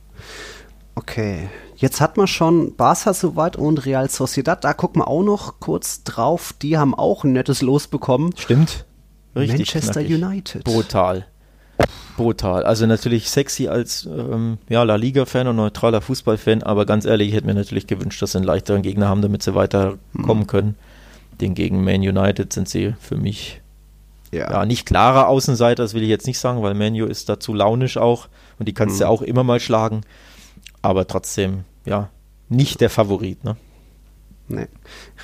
Okay, jetzt hat man schon Barca soweit und Real Sociedad. Da gucken wir auch noch kurz drauf. Die haben auch ein nettes Los bekommen. Stimmt. Richtig Manchester knackig. United. Brutal. Brutal. Also natürlich sexy als ähm, ja, La Liga-Fan und neutraler Fußballfan, aber ganz ehrlich, ich hätte mir natürlich gewünscht, dass sie einen leichteren Gegner haben, damit sie weiterkommen können. Den gegen Man United sind sie für mich ja, nicht klarer Außenseiter, das will ich jetzt nicht sagen, weil Manu ist dazu launisch auch und die kannst du ja auch immer mal schlagen. Aber trotzdem, ja, nicht der Favorit, ne? Nee.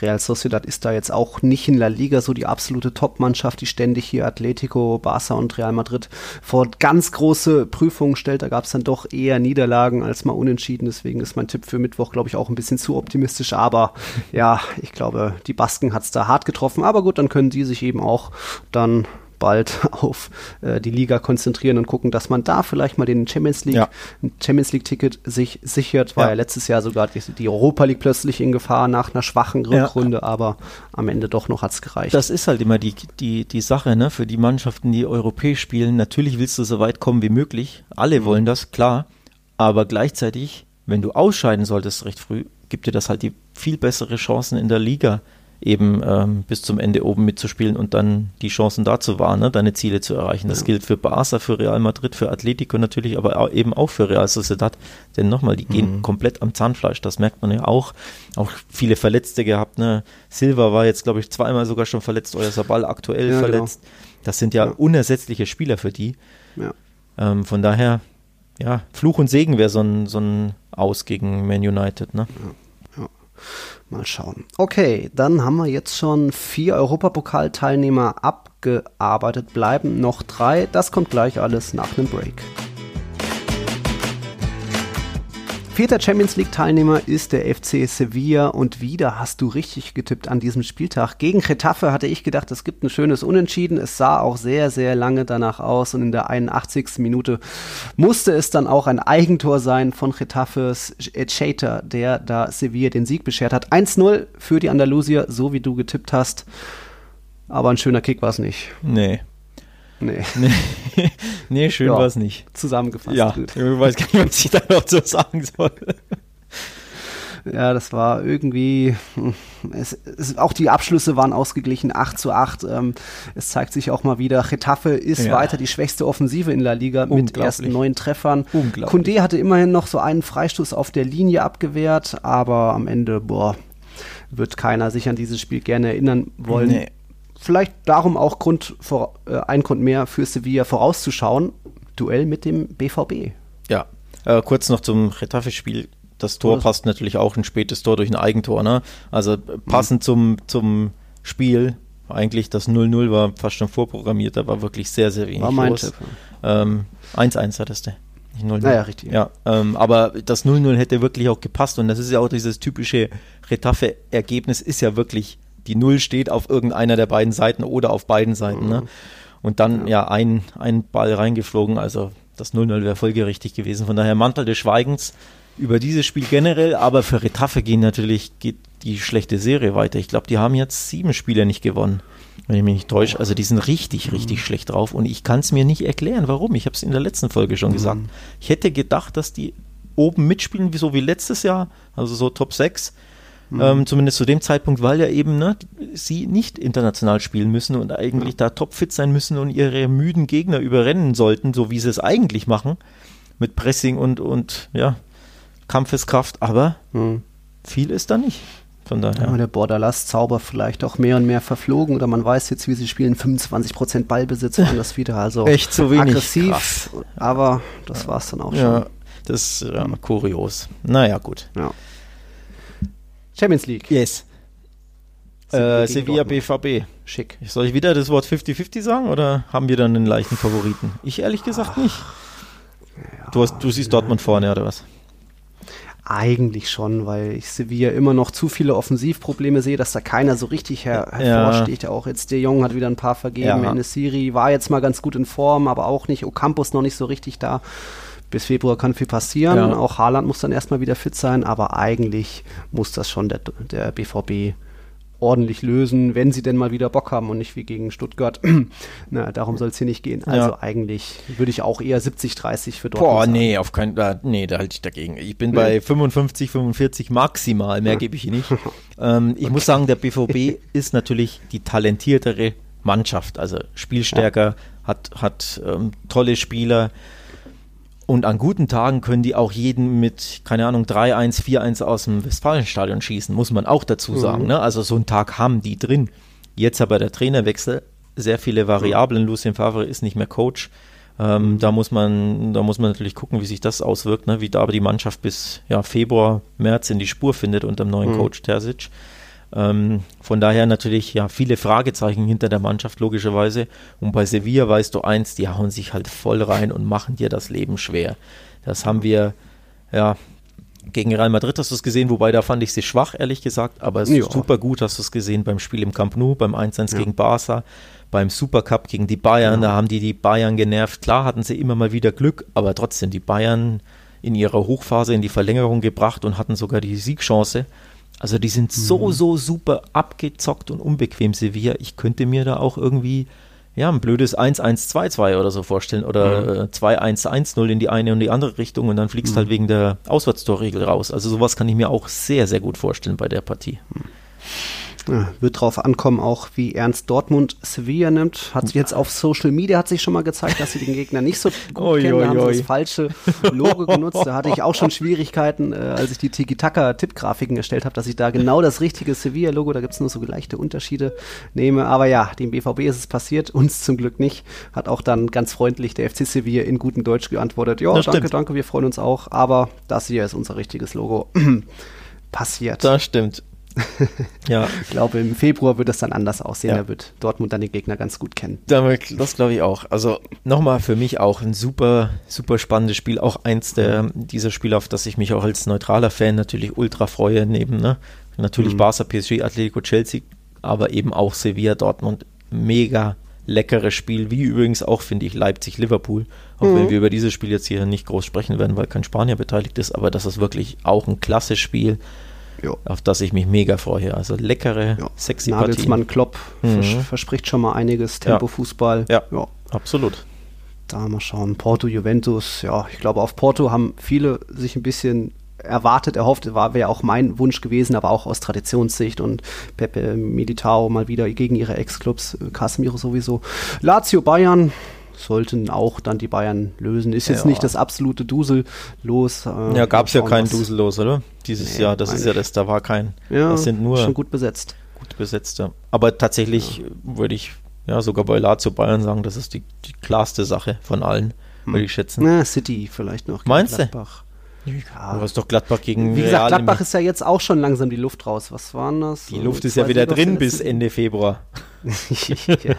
Real Sociedad ist da jetzt auch nicht in La Liga so die absolute Top-Mannschaft, die ständig hier Atletico, Barca und Real Madrid vor ganz große Prüfungen stellt. Da gab es dann doch eher Niederlagen als mal unentschieden. Deswegen ist mein Tipp für Mittwoch, glaube ich, auch ein bisschen zu optimistisch. Aber ja, ich glaube, die Basken hat es da hart getroffen. Aber gut, dann können die sich eben auch dann bald auf äh, die Liga konzentrieren und gucken, dass man da vielleicht mal den Champions League, Ja. ein Champions League Ticket sich sichert, war Ja. ja letztes Jahr sogar die, die Europa League plötzlich in Gefahr nach einer schwachen Ja. Rückrunde, aber am Ende doch noch hat's gereicht. Das ist halt immer die, die, die Sache, ne? Für die Mannschaften, die europäisch spielen. Natürlich willst du so weit kommen wie möglich. Alle wollen das, klar. Aber gleichzeitig, wenn du ausscheiden solltest recht früh, gibt dir das halt die viel bessere Chancen in der Liga eben ähm, bis zum Ende oben mitzuspielen und dann die Chancen da zu wahren, ne? deine Ziele zu erreichen. Das gilt für Barca, für Real Madrid, für Atletico natürlich, aber au- eben auch für Real Sociedad. Denn nochmal, die gehen komplett am Zahnfleisch, das merkt man ja auch. Auch viele Verletzte gehabt. Ne? Silva war jetzt, glaube ich, zweimal sogar schon verletzt, euer Sabal aktuell Ja, genau. verletzt. Das sind ja, Ja. unersetzliche Spieler für die. ja. Ähm, von daher, ja, Fluch und Segen wäre so ein, so ein Aus gegen Man United. Ne? Mal schauen. Okay, dann haben wir jetzt schon vier Europapokalteilnehmer abgearbeitet. Bleiben noch drei. Das kommt gleich alles nach einem Break. Vierter Champions League-Teilnehmer ist der FC Sevilla und wieder hast du richtig getippt an diesem Spieltag. Gegen Getafe hatte ich gedacht, es gibt ein schönes Unentschieden. Es sah auch sehr, sehr lange danach aus und in der 81. Minute musste es dann auch ein Eigentor sein von Getafes Chater, der da Sevilla den Sieg beschert hat. 1-0 für die Andalusier, so wie du getippt hast. Aber ein schöner Kick war es nicht. Nee. Nee. Nee, nee schön Ja. war es nicht. Zusammengefasst. Ja, gut. ich weiß gar nicht, was ich da noch so sagen soll. Ja, das war irgendwie, es, es, auch die Abschlüsse waren ausgeglichen, 8 zu 8. Ähm, es zeigt sich auch mal wieder, Getafe ist Ja. weiter die schwächste Offensive in La Liga mit ersten neun Treffern. Unglaublich. Kunde hatte immerhin noch so einen Freistoß auf der Linie abgewehrt, aber am Ende, boah, wird keiner sich an dieses Spiel gerne erinnern wollen. Nee. Vielleicht darum auch Grund, vor, äh, ein Grund mehr für Sevilla vorauszuschauen. Duell mit dem BVB. Ja, äh, kurz noch zum Retafe-Spiel. Das Tor Was? passt natürlich auch ein spätes Tor durch ein Eigentor. Ne? Also äh, passend zum, zum Spiel. Eigentlich das 0-0 war fast schon vorprogrammiert, da war wirklich sehr, sehr wenig War mein los. Tipp. Ähm, 1-1 hattest du. Nicht 0-0. Naja, richtig. Ja, ähm, aber das 0-0 hätte wirklich auch gepasst und das ist ja auch dieses typische Retafe-Ergebnis ist ja wirklich, die Null steht auf irgendeiner der beiden Seiten oder auf beiden Seiten. Ne? Und dann ja, ein, ein Ball reingeflogen, also das 0-0 wäre folgerichtig gewesen. Von daher Mantel des Schweigens über dieses Spiel generell, aber für Retafe gehen natürlich geht die schlechte Serie weiter. Ich glaube, die haben jetzt sieben Spiele nicht gewonnen, wenn ich mich nicht täusche. Also die sind richtig, richtig schlecht drauf und ich kann es mir nicht erklären, warum. Ich habe es in der letzten Folge schon gesagt. Ich hätte gedacht, dass die oben mitspielen, wie so wie letztes Jahr, also so Top 6. Ähm, zumindest zu dem Zeitpunkt, weil ja eben ne, sie nicht international spielen müssen und eigentlich da topfit sein müssen und ihre müden Gegner überrennen sollten, so wie sie es eigentlich machen, mit Pressing und, und ja, Kampfeskraft, aber Hm. viel ist da nicht. Von Ja. daher. der Borderlass-Zauber vielleicht auch mehr und mehr verflogen oder man weiß jetzt, wie sie spielen, 25% Ballbesitz waren das wieder, also Echt zu wenig. aggressiv, Krass. aber das war es dann auch Ja, schon. das ist ja, kurios. Naja, gut. Ja. Champions League, Yes. Sevilla Äh, Sevilla Dortmund. BVB. schick. Soll ich wieder das Wort 50-50 sagen oder haben wir dann einen leichten Favoriten? Ich ehrlich gesagt nicht. Du, hast, du siehst Dortmund vorne oder was? Eigentlich schon, weil ich Sevilla immer noch zu viele Offensivprobleme sehe, dass da keiner so richtig her Ja. hervorsticht. Auch jetzt De Jong hat wieder ein paar vergeben. Ja. Ja. Siri war jetzt mal ganz gut in Form, aber auch nicht. Ocampos noch nicht so richtig da. Bis Februar kann viel passieren. Ja. Auch Haaland muss dann erstmal wieder fit sein, aber eigentlich muss das schon der, der BVB ordentlich lösen, wenn sie denn mal wieder Bock haben und nicht wie gegen Stuttgart. Na, darum soll es hier nicht gehen. Also Ja. eigentlich würde ich auch eher 70-30 für Dortmund Boah, sagen. nee, auf keinen Fall. Nee, da halte ich dagegen. Ich bin bei 55, 45 maximal. Mehr gebe ich hier nicht. ähm, ich muss sagen, der BVB ist natürlich die talentiertere Mannschaft. Also spielstärker, hat, hat ähm, tolle Spieler. Und an guten Tagen können die auch jeden mit, keine Ahnung, 3-1, 4-1 aus dem Westfalenstadion schießen, muss man auch dazu sagen. Ne? Also so einen Tag haben die drin. Jetzt aber der Trainerwechsel, sehr viele Variablen. Lucien Favre ist nicht mehr Coach. Ähm, da muss man, da muss man natürlich gucken, wie sich das auswirkt, ne? wie da aber die Mannschaft bis ja, Februar, März in die Spur findet unter dem neuen Coach Terzic. Ähm, von daher natürlich ja viele Fragezeichen hinter der Mannschaft logischerweise. Und bei Sevilla weißt du eins, die hauen sich halt voll rein und machen dir das Leben schwer. Das haben wir ja gegen Real Madrid hast du es gesehen, wobei da fand ich sie schwach, ehrlich gesagt, aber es ist Ja. super gut hast du es gesehen beim Spiel im Camp Nou, beim 1-1 gegen Barca, beim Supercup gegen die Bayern, da haben die die Bayern genervt. Klar hatten sie immer mal wieder Glück, aber trotzdem die Bayern in ihrer Hochphase in die Verlängerung gebracht und hatten sogar die Siegchance. Also die sind so, so super abgezockt und unbequem, Sevilla. Ich könnte mir da auch irgendwie ja, ein blödes 1-1-2-2 oder so vorstellen oder äh, 2-1-1-0 in die eine und die andere Richtung und dann fliegst halt wegen der Auswärtstorregel raus. Also sowas kann ich mir auch sehr, sehr gut vorstellen bei der Partie. Ja, wird drauf ankommen, auch wie ernst Dortmund Sevilla nimmt. Hat sich jetzt auf Social Media hat sich schon mal gezeigt, dass sie den Gegner nicht so gut Oi, kennen. Da haben sie das falsche Logo genutzt. Da hatte ich auch schon Schwierigkeiten, äh, als ich die Tiki-Taka-Tippgrafiken erstellt habe, dass ich da genau das richtige Sevilla-Logo, da gibt es nur so leichte Unterschiede, nehme. Aber ja, dem BVB ist es passiert, uns zum Glück nicht. Hat auch dann ganz freundlich der FC Sevilla in gutem Deutsch geantwortet. Ja, danke, stimmt. danke, wir freuen uns auch. Aber das hier ist unser richtiges Logo. passiert. Das stimmt. ja. Ich glaube, im Februar wird es dann anders aussehen. Ja. Da wird Dortmund dann den Gegner ganz gut kennen. Das glaube ich auch. Also nochmal für mich auch ein super, super spannendes Spiel. Auch eins der, dieser Spiele, auf das ich mich auch als neutraler Fan natürlich ultra freue, neben ne? natürlich Mhm. Barca, PSG, Atletico, Chelsea, aber eben auch Sevilla, Dortmund. Mega leckeres Spiel, wie übrigens auch, finde ich, Leipzig-Liverpool. Auch Mhm. wenn wir über dieses Spiel jetzt hier nicht groß sprechen werden, weil kein Spanier beteiligt ist, aber das ist wirklich auch ein klasse Spiel, Jo. auf das ich mich mega freue. Also leckere, Ja. sexy. Nagelsmann Klopp Mhm. vers verspricht schon mal einiges. Tempo-Fußball. Ja. ja. Absolut. Da mal schauen. Porto, Juventus. Ja, ich glaube, auf Porto haben viele sich ein bisschen erwartet, erhofft. War wäre auch mein Wunsch gewesen, aber auch aus Traditionssicht und Pepe Militao mal wieder gegen ihre Ex-Clubs, äh, Casemiro sowieso. Lazio, Bayern sollten auch dann die Bayern lösen. Ist jetzt Ja. nicht das absolute Dusel los. Äh, Ja, gab es ja was- Dusellos, oder? Dieses Nee, Jahr, das ist ja das, da war kein. Ja, das sind nur schon gut, gut besetzt. besetzte. Aber tatsächlich würde ich ja sogar bei Lazio Bayern sagen, das ist die, die klarste Sache von allen, würde ich schätzen. Na, City vielleicht noch. Meinst du? Gladbach. Du hast doch Gladbach gegen Wie gesagt, Real Gladbach ist ja jetzt auch schon langsam die Luft raus. Was waren das? Die Luft ist ja wieder drin bis Ende Februar. ja.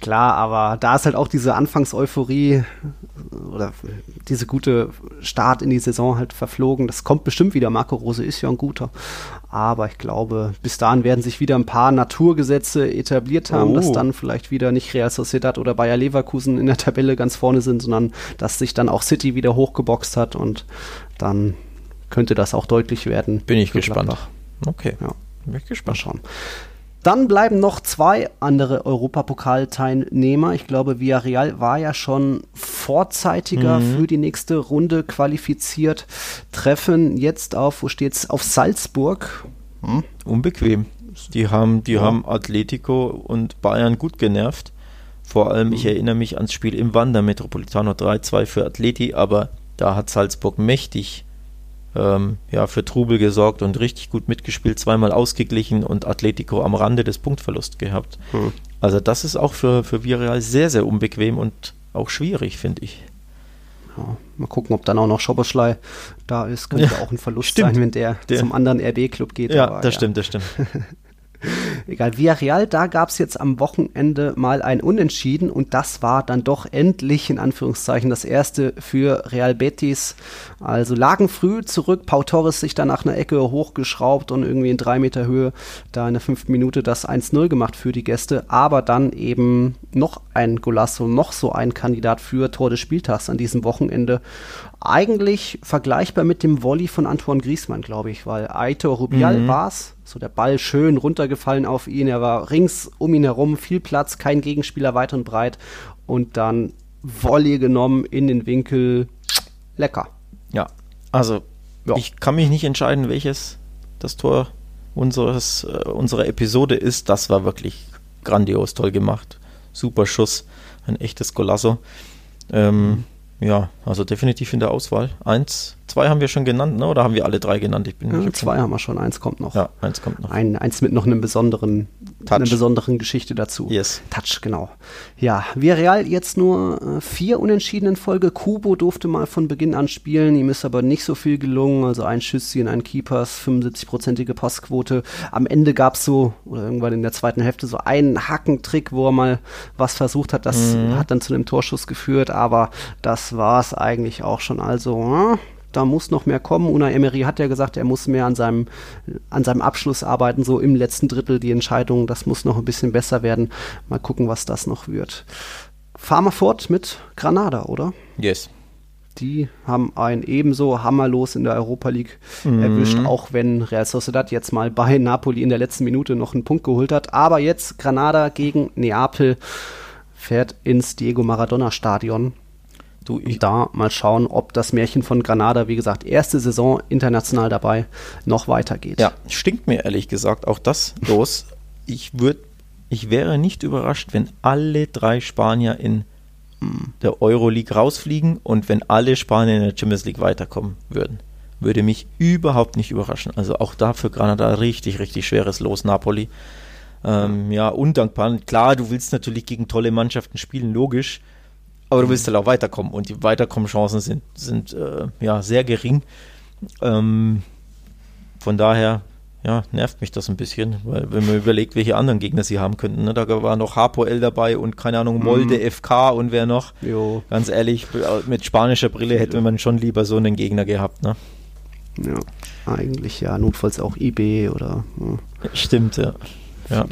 Klar, aber da ist halt auch diese Anfangseuphorie oder diese gute Start in die Saison halt verflogen. Das kommt bestimmt wieder. Marco Rose ist ja ein guter. Aber ich glaube, bis dahin werden sich wieder ein paar Naturgesetze etabliert haben, Oh. dass dann vielleicht wieder nicht Real Sociedad oder Bayer Leverkusen in der Tabelle ganz vorne sind, sondern dass sich dann auch City wieder hochgeboxt hat und dann könnte das auch deutlich werden. Bin ich gespannt. Okay. Ja. Bin ich Mal gespannt. schauen. Dann bleiben noch zwei andere Europapokalteilnehmer. Ich glaube, Villarreal war ja schon vorzeitiger Mhm. für die nächste Runde qualifiziert. Treffen jetzt auf, wo steht's? Auf Salzburg. Unbequem. Die haben, die Ja. haben Atletico und Bayern gut genervt. Vor allem, Mhm. ich erinnere mich ans Spiel im Wander Metropolitano 3-2 für Atleti, aber da hat Salzburg mächtig ähm, ja, für Trubel gesorgt und richtig gut mitgespielt, zweimal ausgeglichen und Atletico am Rande des Punktverlusts gehabt. Hm. Also das ist auch für, für Villarreal sehr, sehr unbequem und auch schwierig, finde ich. Ja, mal gucken, ob dann auch noch Schoboschlei da ist. Könnte Ja, auch ein Verlust stimmt. sein, wenn der, Der- zum anderen RB-Club geht. Ja, aber das stimmt, das stimmt. Egal, Villarreal, da gab es jetzt am Wochenende mal ein Unentschieden und das war dann doch endlich in Anführungszeichen das erste für Real Betis. Also lagen früh zurück, Pau Torres sich dann nach einer Ecke hochgeschraubt und irgendwie in drei Meter Höhe da in der fünften Minute das 1-0 gemacht für die Gäste, aber dann eben noch ein Golasso, noch so ein Kandidat für Tor des Spieltags an diesem Wochenende. Eigentlich vergleichbar mit dem Volley von Antoine Griezmann, glaube ich, weil Aitor Rubial Mhm. war's. So der Ball schön runtergefallen auf ihn. Er war rings um ihn herum, viel Platz, kein Gegenspieler weit und breit. Und dann Volley genommen in den Winkel. Lecker. Ja, also Ja. ich kann mich nicht entscheiden, welches das Tor unseres, äh, unserer Episode ist. Das war wirklich grandios, toll gemacht. Super Schuss, ein echtes Golasso. Ähm, ja, also definitiv in der Auswahl. Eins, zwei haben wir schon genannt, ne? oder haben wir alle drei genannt? Ich bin Ja, nicht zwei haben wir schon, eins kommt noch. Ja, eins kommt noch. Ein, eins mit noch einem besonderen, Touch. einer besonderen Geschichte dazu. Yes. Touch, genau. Ja, Villarreal jetzt nur äh, vier Unentschieden in Folge. Kubo durfte mal von Beginn an spielen, ihm ist aber nicht so viel gelungen. Also ein Schüsschen, ein Keepers, 75-prozentige Passquote. Am Ende gab es so, oder irgendwann in der zweiten Hälfte, so einen Hackentrick, wo er mal was versucht hat. Das hat dann zu einem Torschuss geführt, aber das war es eigentlich auch schon. Also, äh, da muss noch mehr kommen. Unai Emery hat ja gesagt, er muss mehr an seinem, an seinem Abschluss arbeiten, so im letzten Drittel die Entscheidung. Das muss noch ein bisschen besser werden. Mal gucken, was das noch wird. Fahren wir fort mit Granada, oder? Yes. Die haben ein ebenso hammerlos in der Europa League erwischt, auch wenn Real Sociedad jetzt mal bei Napoli in der letzten Minute noch einen Punkt geholt hat. Aber jetzt Granada gegen Neapel fährt ins Diego Maradona Stadion. Du, ich, Da mal schauen, ob das Märchen von Granada, wie gesagt, erste Saison international dabei, noch weitergeht. ja, stinkt mir ehrlich gesagt auch das los. Ich würde, ich wäre nicht überrascht, wenn alle drei Spanier in der Euroleague rausfliegen und wenn alle Spanier in der Champions League weiterkommen würden. Würde mich überhaupt nicht überraschen. Also auch da für Granada richtig, richtig schweres Los, Napoli. Ähm, ja, undankbar. Klar, du willst natürlich gegen tolle Mannschaften spielen, logisch. Aber du willst halt auch weiterkommen und die Weiterkommenchancen sind, sind äh, ja sehr gering. Ähm, Von daher, ja, nervt mich das ein bisschen, weil wenn man überlegt, welche anderen Gegner sie haben könnten. Ne? Da war noch Hapoel dabei und keine Ahnung, Molde, mhm. FK und wer noch. Jo. Ganz ehrlich, mit spanischer Brille hätte man schon lieber so einen Gegner gehabt. Ne? Ja, eigentlich ja, notfalls auch IB oder. Ja. Stimmt, ja. ja.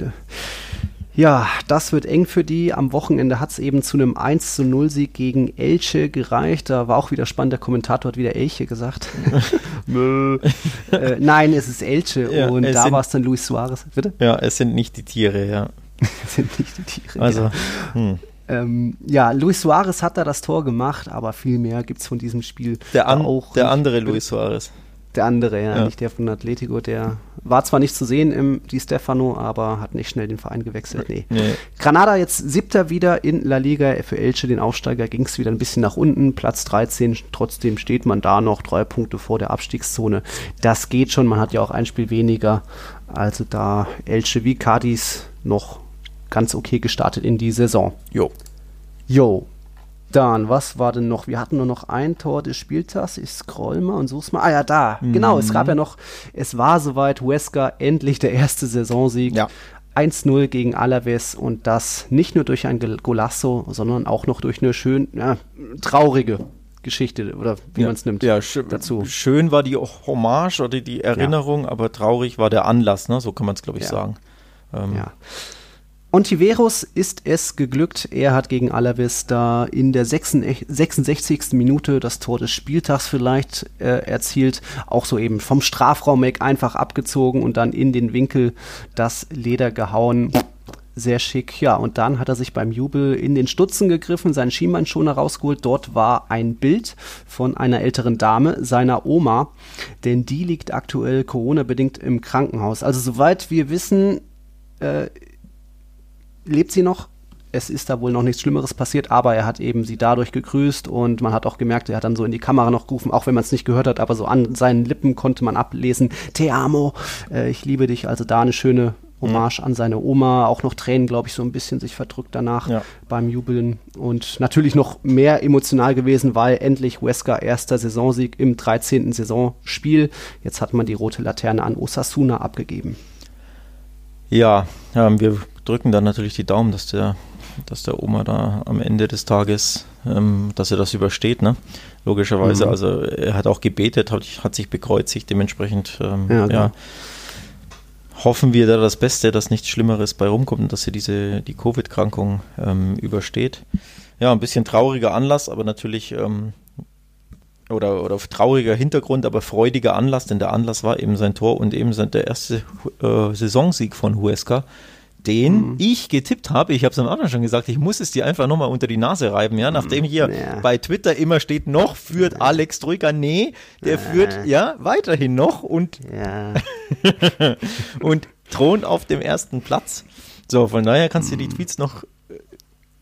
Ja, das wird eng für die. Am Wochenende hat es eben zu einem 1 zu 0 Sieg gegen Elche gereicht. Da war auch wieder spannend, der Kommentator hat wieder Elche gesagt. äh, nein, es ist Elche ja, und da war es dann Luis Suarez. Bitte? Ja, es sind nicht die Tiere, ja. es sind nicht die Tiere. Also, ja. Hm. Ähm, ja, Luis Suarez hat da das Tor gemacht, aber viel mehr gibt es von diesem Spiel der an, auch. Der andere Luis Suarez. Der andere, ja, ja, nicht der von Atletico. Der war zwar nicht zu sehen im Di Stefano, aber hat nicht schnell den Verein gewechselt. Nee. nee. Granada jetzt siebter wieder in La Liga. Für Elche, den Aufsteiger, ging es wieder ein bisschen nach unten. Platz 13. Trotzdem steht man da noch drei Punkte vor der Abstiegszone. Das geht schon. Man hat ja auch ein Spiel weniger. Also da Elche wie Cadiz noch ganz okay gestartet in die Saison. Jo. Jo. Dann, was war denn noch? Wir hatten nur noch ein Tor des Spieltags. Ich scroll mal und such's mal. Ah ja, da. Mhm. Genau, es gab ja noch, es war soweit, Huesca, endlich der erste Saisonsieg. Ja. 1-0 gegen Alaves und das nicht nur durch ein Golasso, sondern auch noch durch eine schön ja, traurige Geschichte oder wie ja, man es nimmt. Ja, sch dazu. schön war die Hommage oder die Erinnerung, ja. aber traurig war der Anlass, ne? so kann man es, glaube ich, sagen. Ähm, ja. Ontiveros ist es geglückt. Er hat gegen Alaves da in der 66. Minute das Tor des Spieltags vielleicht äh, erzielt. Auch so eben vom Strafraum weg einfach abgezogen und dann in den Winkel das Leder gehauen. Sehr schick. Ja, und dann hat er sich beim Jubel in den Stutzen gegriffen, seinen Schienbeinschoner rausgeholt. Dort war ein Bild von einer älteren Dame, seiner Oma, denn die liegt aktuell Corona-bedingt im Krankenhaus. Also soweit wir wissen, äh, lebt sie noch. Es ist da wohl noch nichts Schlimmeres passiert, aber er hat eben sie dadurch gegrüßt und man hat auch gemerkt, er hat dann so in die Kamera noch gerufen, auch wenn man es nicht gehört hat, aber so an seinen Lippen konnte man ablesen, Te amo, äh, ich liebe dich. Also da eine schöne Hommage an seine Oma, auch noch Tränen, glaube ich, so ein bisschen sich verdrückt danach ja. beim Jubeln und natürlich noch mehr emotional gewesen, weil endlich Huesca erster Saisonsieg im 13. Saisonspiel. Jetzt hat man die rote Laterne an Osasuna abgegeben. Ja, ähm, wir drücken dann natürlich die Daumen, dass der, dass der Oma da am Ende des Tages, ähm, dass er das übersteht, ne? Logischerweise. Mhm. Also er hat auch gebetet, hat, hat sich bekreuzigt, dementsprechend ähm, ja, ja, hoffen wir da das Beste, dass nichts Schlimmeres bei rumkommt und dass er diese die Covid-Krankung ähm, übersteht. Ja, ein bisschen trauriger Anlass, aber natürlich ähm, oder, oder trauriger Hintergrund, aber freudiger Anlass, denn der Anlass war eben sein Tor und eben sein, der erste äh, Saisonsieg von Huesca den mhm. ich getippt habe. Ich habe es am Anfang schon gesagt, ich muss es dir einfach nochmal unter die Nase reiben, ja. Nachdem hier ja. bei Twitter immer steht, noch führt ja. Alex Troika, nee, der ja. führt ja weiterhin noch und, und thront auf dem ersten Platz. So, von daher kannst du die mhm. Tweets noch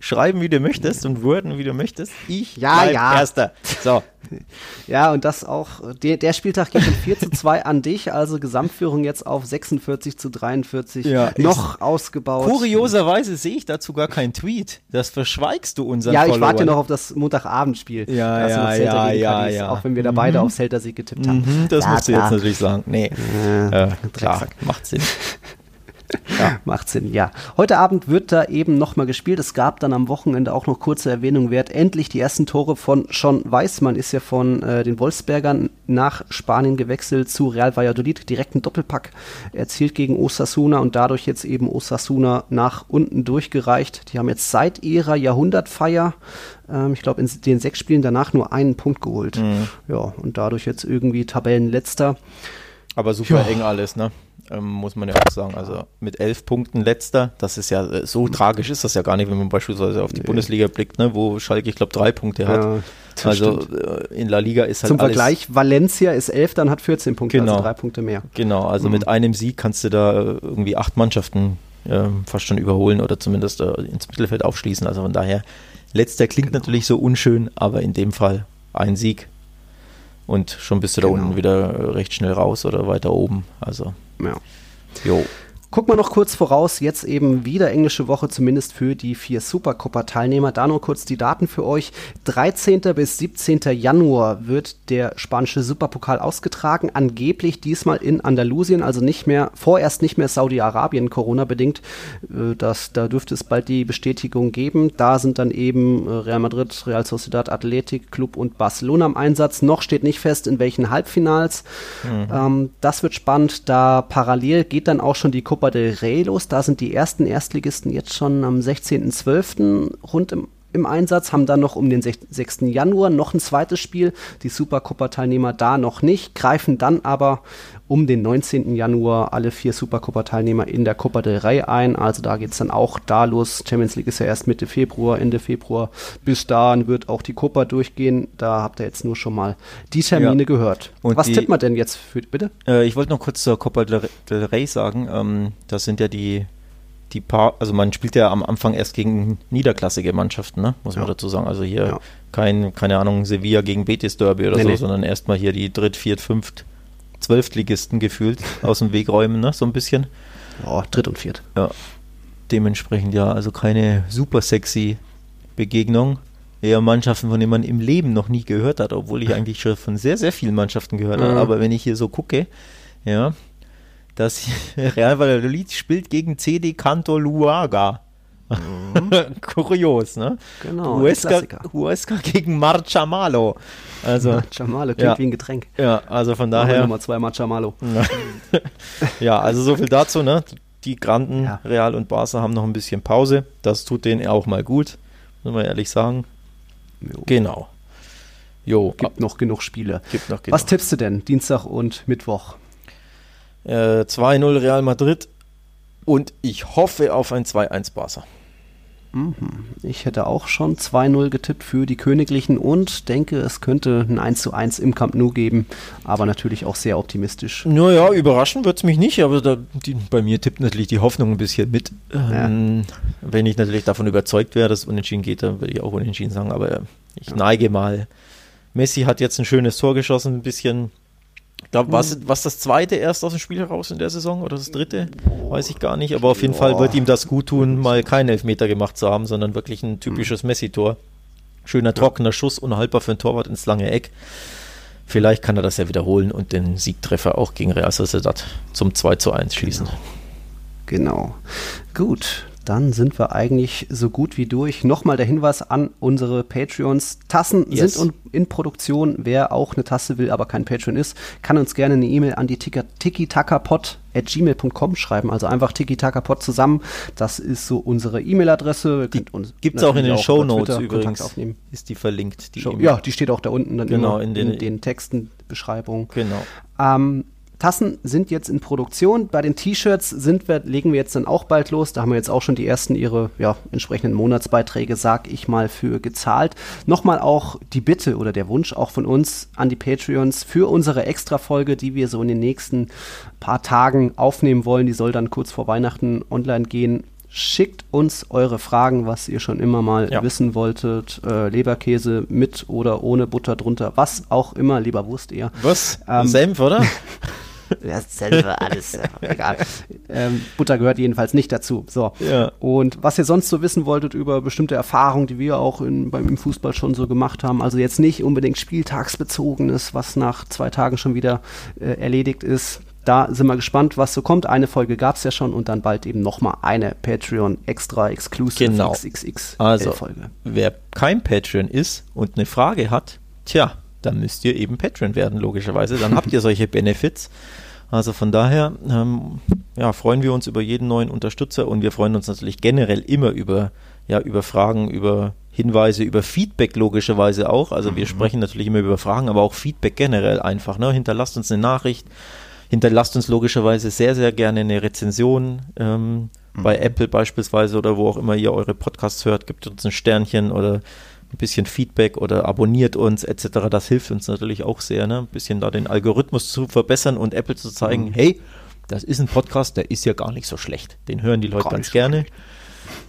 schreiben, wie du möchtest und worden, wie du möchtest. Ich ja, bleib ja. Erster. So, ja, und das auch, der, der Spieltag geht mit 4 zu 2 an dich, also Gesamtführung jetzt auf 46 zu 43 ja, noch ausgebaut. Kurioserweise sehe ich dazu gar keinen Tweet. Das verschweigst du unseren Ja, ich Followern. warte noch auf das Montagabendspiel. Ja, ja, ja, ja, ja, Auch wenn wir da beide mhm. auf Zelda-Sieg getippt haben. Mhm, das ja, musst du jetzt natürlich sagen. Nee, äh, klar, macht Sinn. Ja. Macht Sinn, ja. Heute Abend wird da eben nochmal gespielt. Es gab dann am Wochenende auch noch kurze Erwähnung wert. Endlich die ersten Tore von Sean Weismann ist ja von äh, den Wolfsbergern nach Spanien gewechselt zu Real Valladolid. Direkt ein Doppelpack erzielt gegen Osasuna und dadurch jetzt eben Osasuna nach unten durchgereicht. Die haben jetzt seit ihrer Jahrhundertfeier ähm, ich glaube, in den sechs Spielen danach nur einen Punkt geholt. Mhm. Ja, und dadurch jetzt irgendwie Tabellenletzter. Aber super ja. eng alles, ne? Ähm, muss man ja auch sagen. Also mit elf Punkten letzter, das ist ja äh, so mhm. tragisch ist das ja gar nicht, wenn man beispielsweise auf die nee. Bundesliga blickt, ne, wo Schalke, ich glaube, drei Punkte hat. Ja, also äh, in La Liga ist halt Zum Vergleich, Valencia ist elf, dann hat 14 Punkte, also genau. also drei Punkte mehr. Genau, also mhm. mit einem Sieg kannst du da äh, irgendwie acht Mannschaften äh, fast schon überholen oder zumindest äh, ins Mittelfeld aufschließen. Also von daher, letzter klingt genau. natürlich so unschön, aber in dem Fall ein Sieg und schon bist du genau. da unten wieder recht schnell raus oder weiter oben. Also ja. Jo. Gucken wir noch kurz voraus, jetzt eben wieder englische Woche, zumindest für die vier Supercopa-Teilnehmer. Da nur kurz die Daten für euch. 13. bis 17. Januar wird der spanische Superpokal ausgetragen. Angeblich diesmal in Andalusien, also nicht mehr, vorerst nicht mehr Saudi-Arabien, Corona-bedingt. Äh, das, da dürfte es bald die Bestätigung geben. Da sind dann eben äh, Real Madrid, Real Sociedad, Athletic Club und Barcelona im Einsatz. Noch steht nicht fest, in welchen Halbfinals. Mhm. Ähm, das wird spannend. Da parallel geht dann auch schon die Copa del Rey los. Da sind die ersten Erstligisten jetzt schon am 16.12. rund im im Einsatz, haben dann noch um den 6. Januar noch ein zweites Spiel. Die Supercopa-Teilnehmer da noch nicht, greifen dann aber um den 19. Januar alle vier Supercopa-Teilnehmer in der Copa del Rey ein. Also da geht es dann auch da los. Champions League ist ja erst Mitte Februar, Ende Februar. Bis dahin wird auch die Copa durchgehen. Da habt ihr jetzt nur schon mal die Termine ja. gehört. Und Was die, tippt man denn jetzt für, bitte? Äh, ich wollte noch kurz zur Copa del Rey sagen. Ähm, das sind ja die die paar, also man spielt ja am Anfang erst gegen niederklassige Mannschaften, ne? muss man dazu sagen. Also hier ja. kein, keine Ahnung, Sevilla gegen Betis Derby oder nee, so, nee. sondern erstmal hier die Dritt-, Viert-, Fünft-, Zwölftligisten gefühlt aus dem Weg räumen, ne? so ein bisschen. Oh, Dritt und Viert. Ja. Dementsprechend ja, also keine super sexy Begegnung. Eher Mannschaften, von denen man im Leben noch nie gehört hat, obwohl ich eigentlich schon von sehr, sehr vielen Mannschaften gehört habe. Mhm. Aber wenn ich hier so gucke, ja, dass Real Valladolid spielt gegen CD Canto Luaga. Mhm. Kurios, ne? Genau. Huesca, Huesca gegen Marchamalo. Also, Marchamalo klingt ja, wie ein Getränk. Ja, also von daher. Nummer zwei Marchamalo. ja, also so viel dazu, ne? Die Granden, ja. Real und Barca haben noch ein bisschen Pause. Das tut denen auch mal gut, muss man ehrlich sagen. Jo. Genau. Jo. Gibt noch genug Spiele. Gibt noch genug. Was tippst du denn Dienstag und Mittwoch? Äh, 2-0 Real Madrid und ich hoffe auf ein 2-1 Barca. Mhm. Ich hätte auch schon 2-0 getippt für die Königlichen und denke, es könnte ein 1-1 im Camp Nou geben, aber natürlich auch sehr optimistisch. Naja, überraschen wird es mich nicht, aber da, die, bei mir tippt natürlich die Hoffnung ein bisschen mit. Ähm, ja. Wenn ich natürlich davon überzeugt wäre, dass es unentschieden geht, dann würde ich auch unentschieden sagen, aber ich ja. neige mal. Messi hat jetzt ein schönes Tor geschossen, ein bisschen da war es das zweite erst aus dem Spiel heraus in der Saison oder das dritte? Weiß ich gar nicht. Aber auf jeden Boah. Fall wird ihm das gut tun, mal keinen Elfmeter gemacht zu haben, sondern wirklich ein typisches Messi-Tor. Schöner trockener Schuss, unhaltbar für ein Torwart ins lange Eck. Vielleicht kann er das ja wiederholen und den Siegtreffer auch gegen Real Sociedad zum 2 zu 1 schließen. Genau. genau. Gut, dann sind wir eigentlich so gut wie durch. Nochmal der Hinweis an unsere Patreons. Tassen yes. sind in Produktion. Wer auch eine Tasse will, aber kein Patreon ist, kann uns gerne eine E-Mail an die tiki-taka-pod at gmail.com schreiben. Also einfach tiki-taka-pod zusammen. Das ist so unsere E-Mail-Adresse. Gibt es auch in den Show Notes übrigens. Aufnehmen. Ist die verlinkt? Die Show, ja, die steht auch da unten dann genau, in den, in den Texten, Beschreibung. Genau. Ähm, Tassen sind jetzt in Produktion. Bei den T-Shirts sind wir, legen wir jetzt dann auch bald los. Da haben wir jetzt auch schon die ersten ihre ja, entsprechenden Monatsbeiträge, sag ich mal, für gezahlt. Nochmal auch die Bitte oder der Wunsch auch von uns an die Patreons für unsere Extra-Folge, die wir so in den nächsten paar Tagen aufnehmen wollen. Die soll dann kurz vor Weihnachten online gehen. Schickt uns eure Fragen, was ihr schon immer mal ja. wissen wolltet. Äh, Leberkäse mit oder ohne Butter drunter, was auch immer, Leberwurst eher. Was? Ähm, Senf, oder? Dasselbe, alles, egal. Ähm, Butter gehört jedenfalls nicht dazu. So. Ja. Und was ihr sonst so wissen wolltet über bestimmte Erfahrungen, die wir auch in, beim, im Fußball schon so gemacht haben, also jetzt nicht unbedingt spieltagsbezogenes, was nach zwei Tagen schon wieder äh, erledigt ist. Da sind wir gespannt, was so kommt. Eine Folge gab es ja schon und dann bald eben nochmal eine Patreon extra exclusive genau. XXX also, Folge. Wer kein Patreon ist und eine Frage hat, tja, dann müsst ihr eben Patreon werden, logischerweise. Dann habt ihr solche Benefits. Also von daher ähm, ja, freuen wir uns über jeden neuen Unterstützer und wir freuen uns natürlich generell immer über, ja, über Fragen, über Hinweise, über Feedback logischerweise auch. Also wir mhm. sprechen natürlich immer über Fragen, aber auch Feedback generell einfach. Ne? Hinterlasst uns eine Nachricht, hinterlasst uns logischerweise sehr, sehr gerne eine Rezension ähm, mhm. bei Apple beispielsweise oder wo auch immer ihr eure Podcasts hört. Gibt uns ein Sternchen oder ein bisschen Feedback oder abonniert uns etc. Das hilft uns natürlich auch sehr, ne? ein bisschen da den Algorithmus zu verbessern und Apple zu zeigen, mhm. hey, das ist ein Podcast, der ist ja gar nicht so schlecht. Den hören die Leute gar ganz gerne. Schlecht.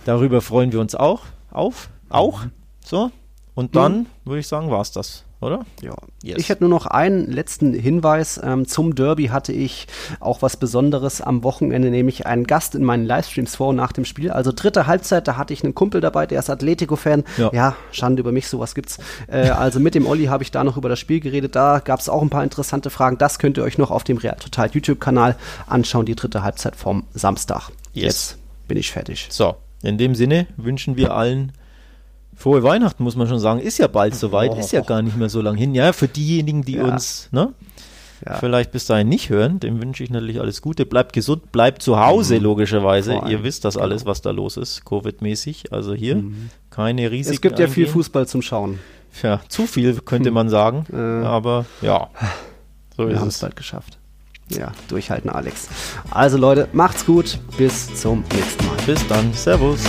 Darüber freuen wir uns auch, auf, auch. Mhm. So. Und dann mhm. würde ich sagen, war es das oder? Ja. Yes. Ich hätte nur noch einen letzten Hinweis. Ähm, zum Derby hatte ich auch was Besonderes am Wochenende, nämlich einen Gast in meinen Livestreams vor und nach dem Spiel. Also dritte Halbzeit, da hatte ich einen Kumpel dabei, der ist Atletico-Fan. Ja. ja, Schande über mich, sowas gibt's. Äh, also mit dem Olli habe ich da noch über das Spiel geredet. Da gab es auch ein paar interessante Fragen. Das könnt ihr euch noch auf dem Real Total YouTube-Kanal anschauen, die dritte Halbzeit vom Samstag. Yes. Jetzt bin ich fertig. So, in dem Sinne wünschen wir allen Frohe Weihnachten, muss man schon sagen. Ist ja bald soweit, oh, ist ja gar nicht mehr so lang hin. Ja, für diejenigen, die ja. uns ne, ja. vielleicht bis dahin nicht hören, dem wünsche ich natürlich alles Gute. Bleibt gesund, bleibt zu Hause, mhm. logischerweise. Ihr wisst das alles, genau. was da los ist, Covid-mäßig. Also hier mhm. keine Risiken. Es gibt ja viel Fußball zum Schauen. Ja, zu viel, könnte man sagen. Äh. Aber ja, so Wir haben es bald geschafft. Ja, durchhalten, Alex. Also Leute, macht's gut. Bis zum nächsten Mal. Bis dann. Servus.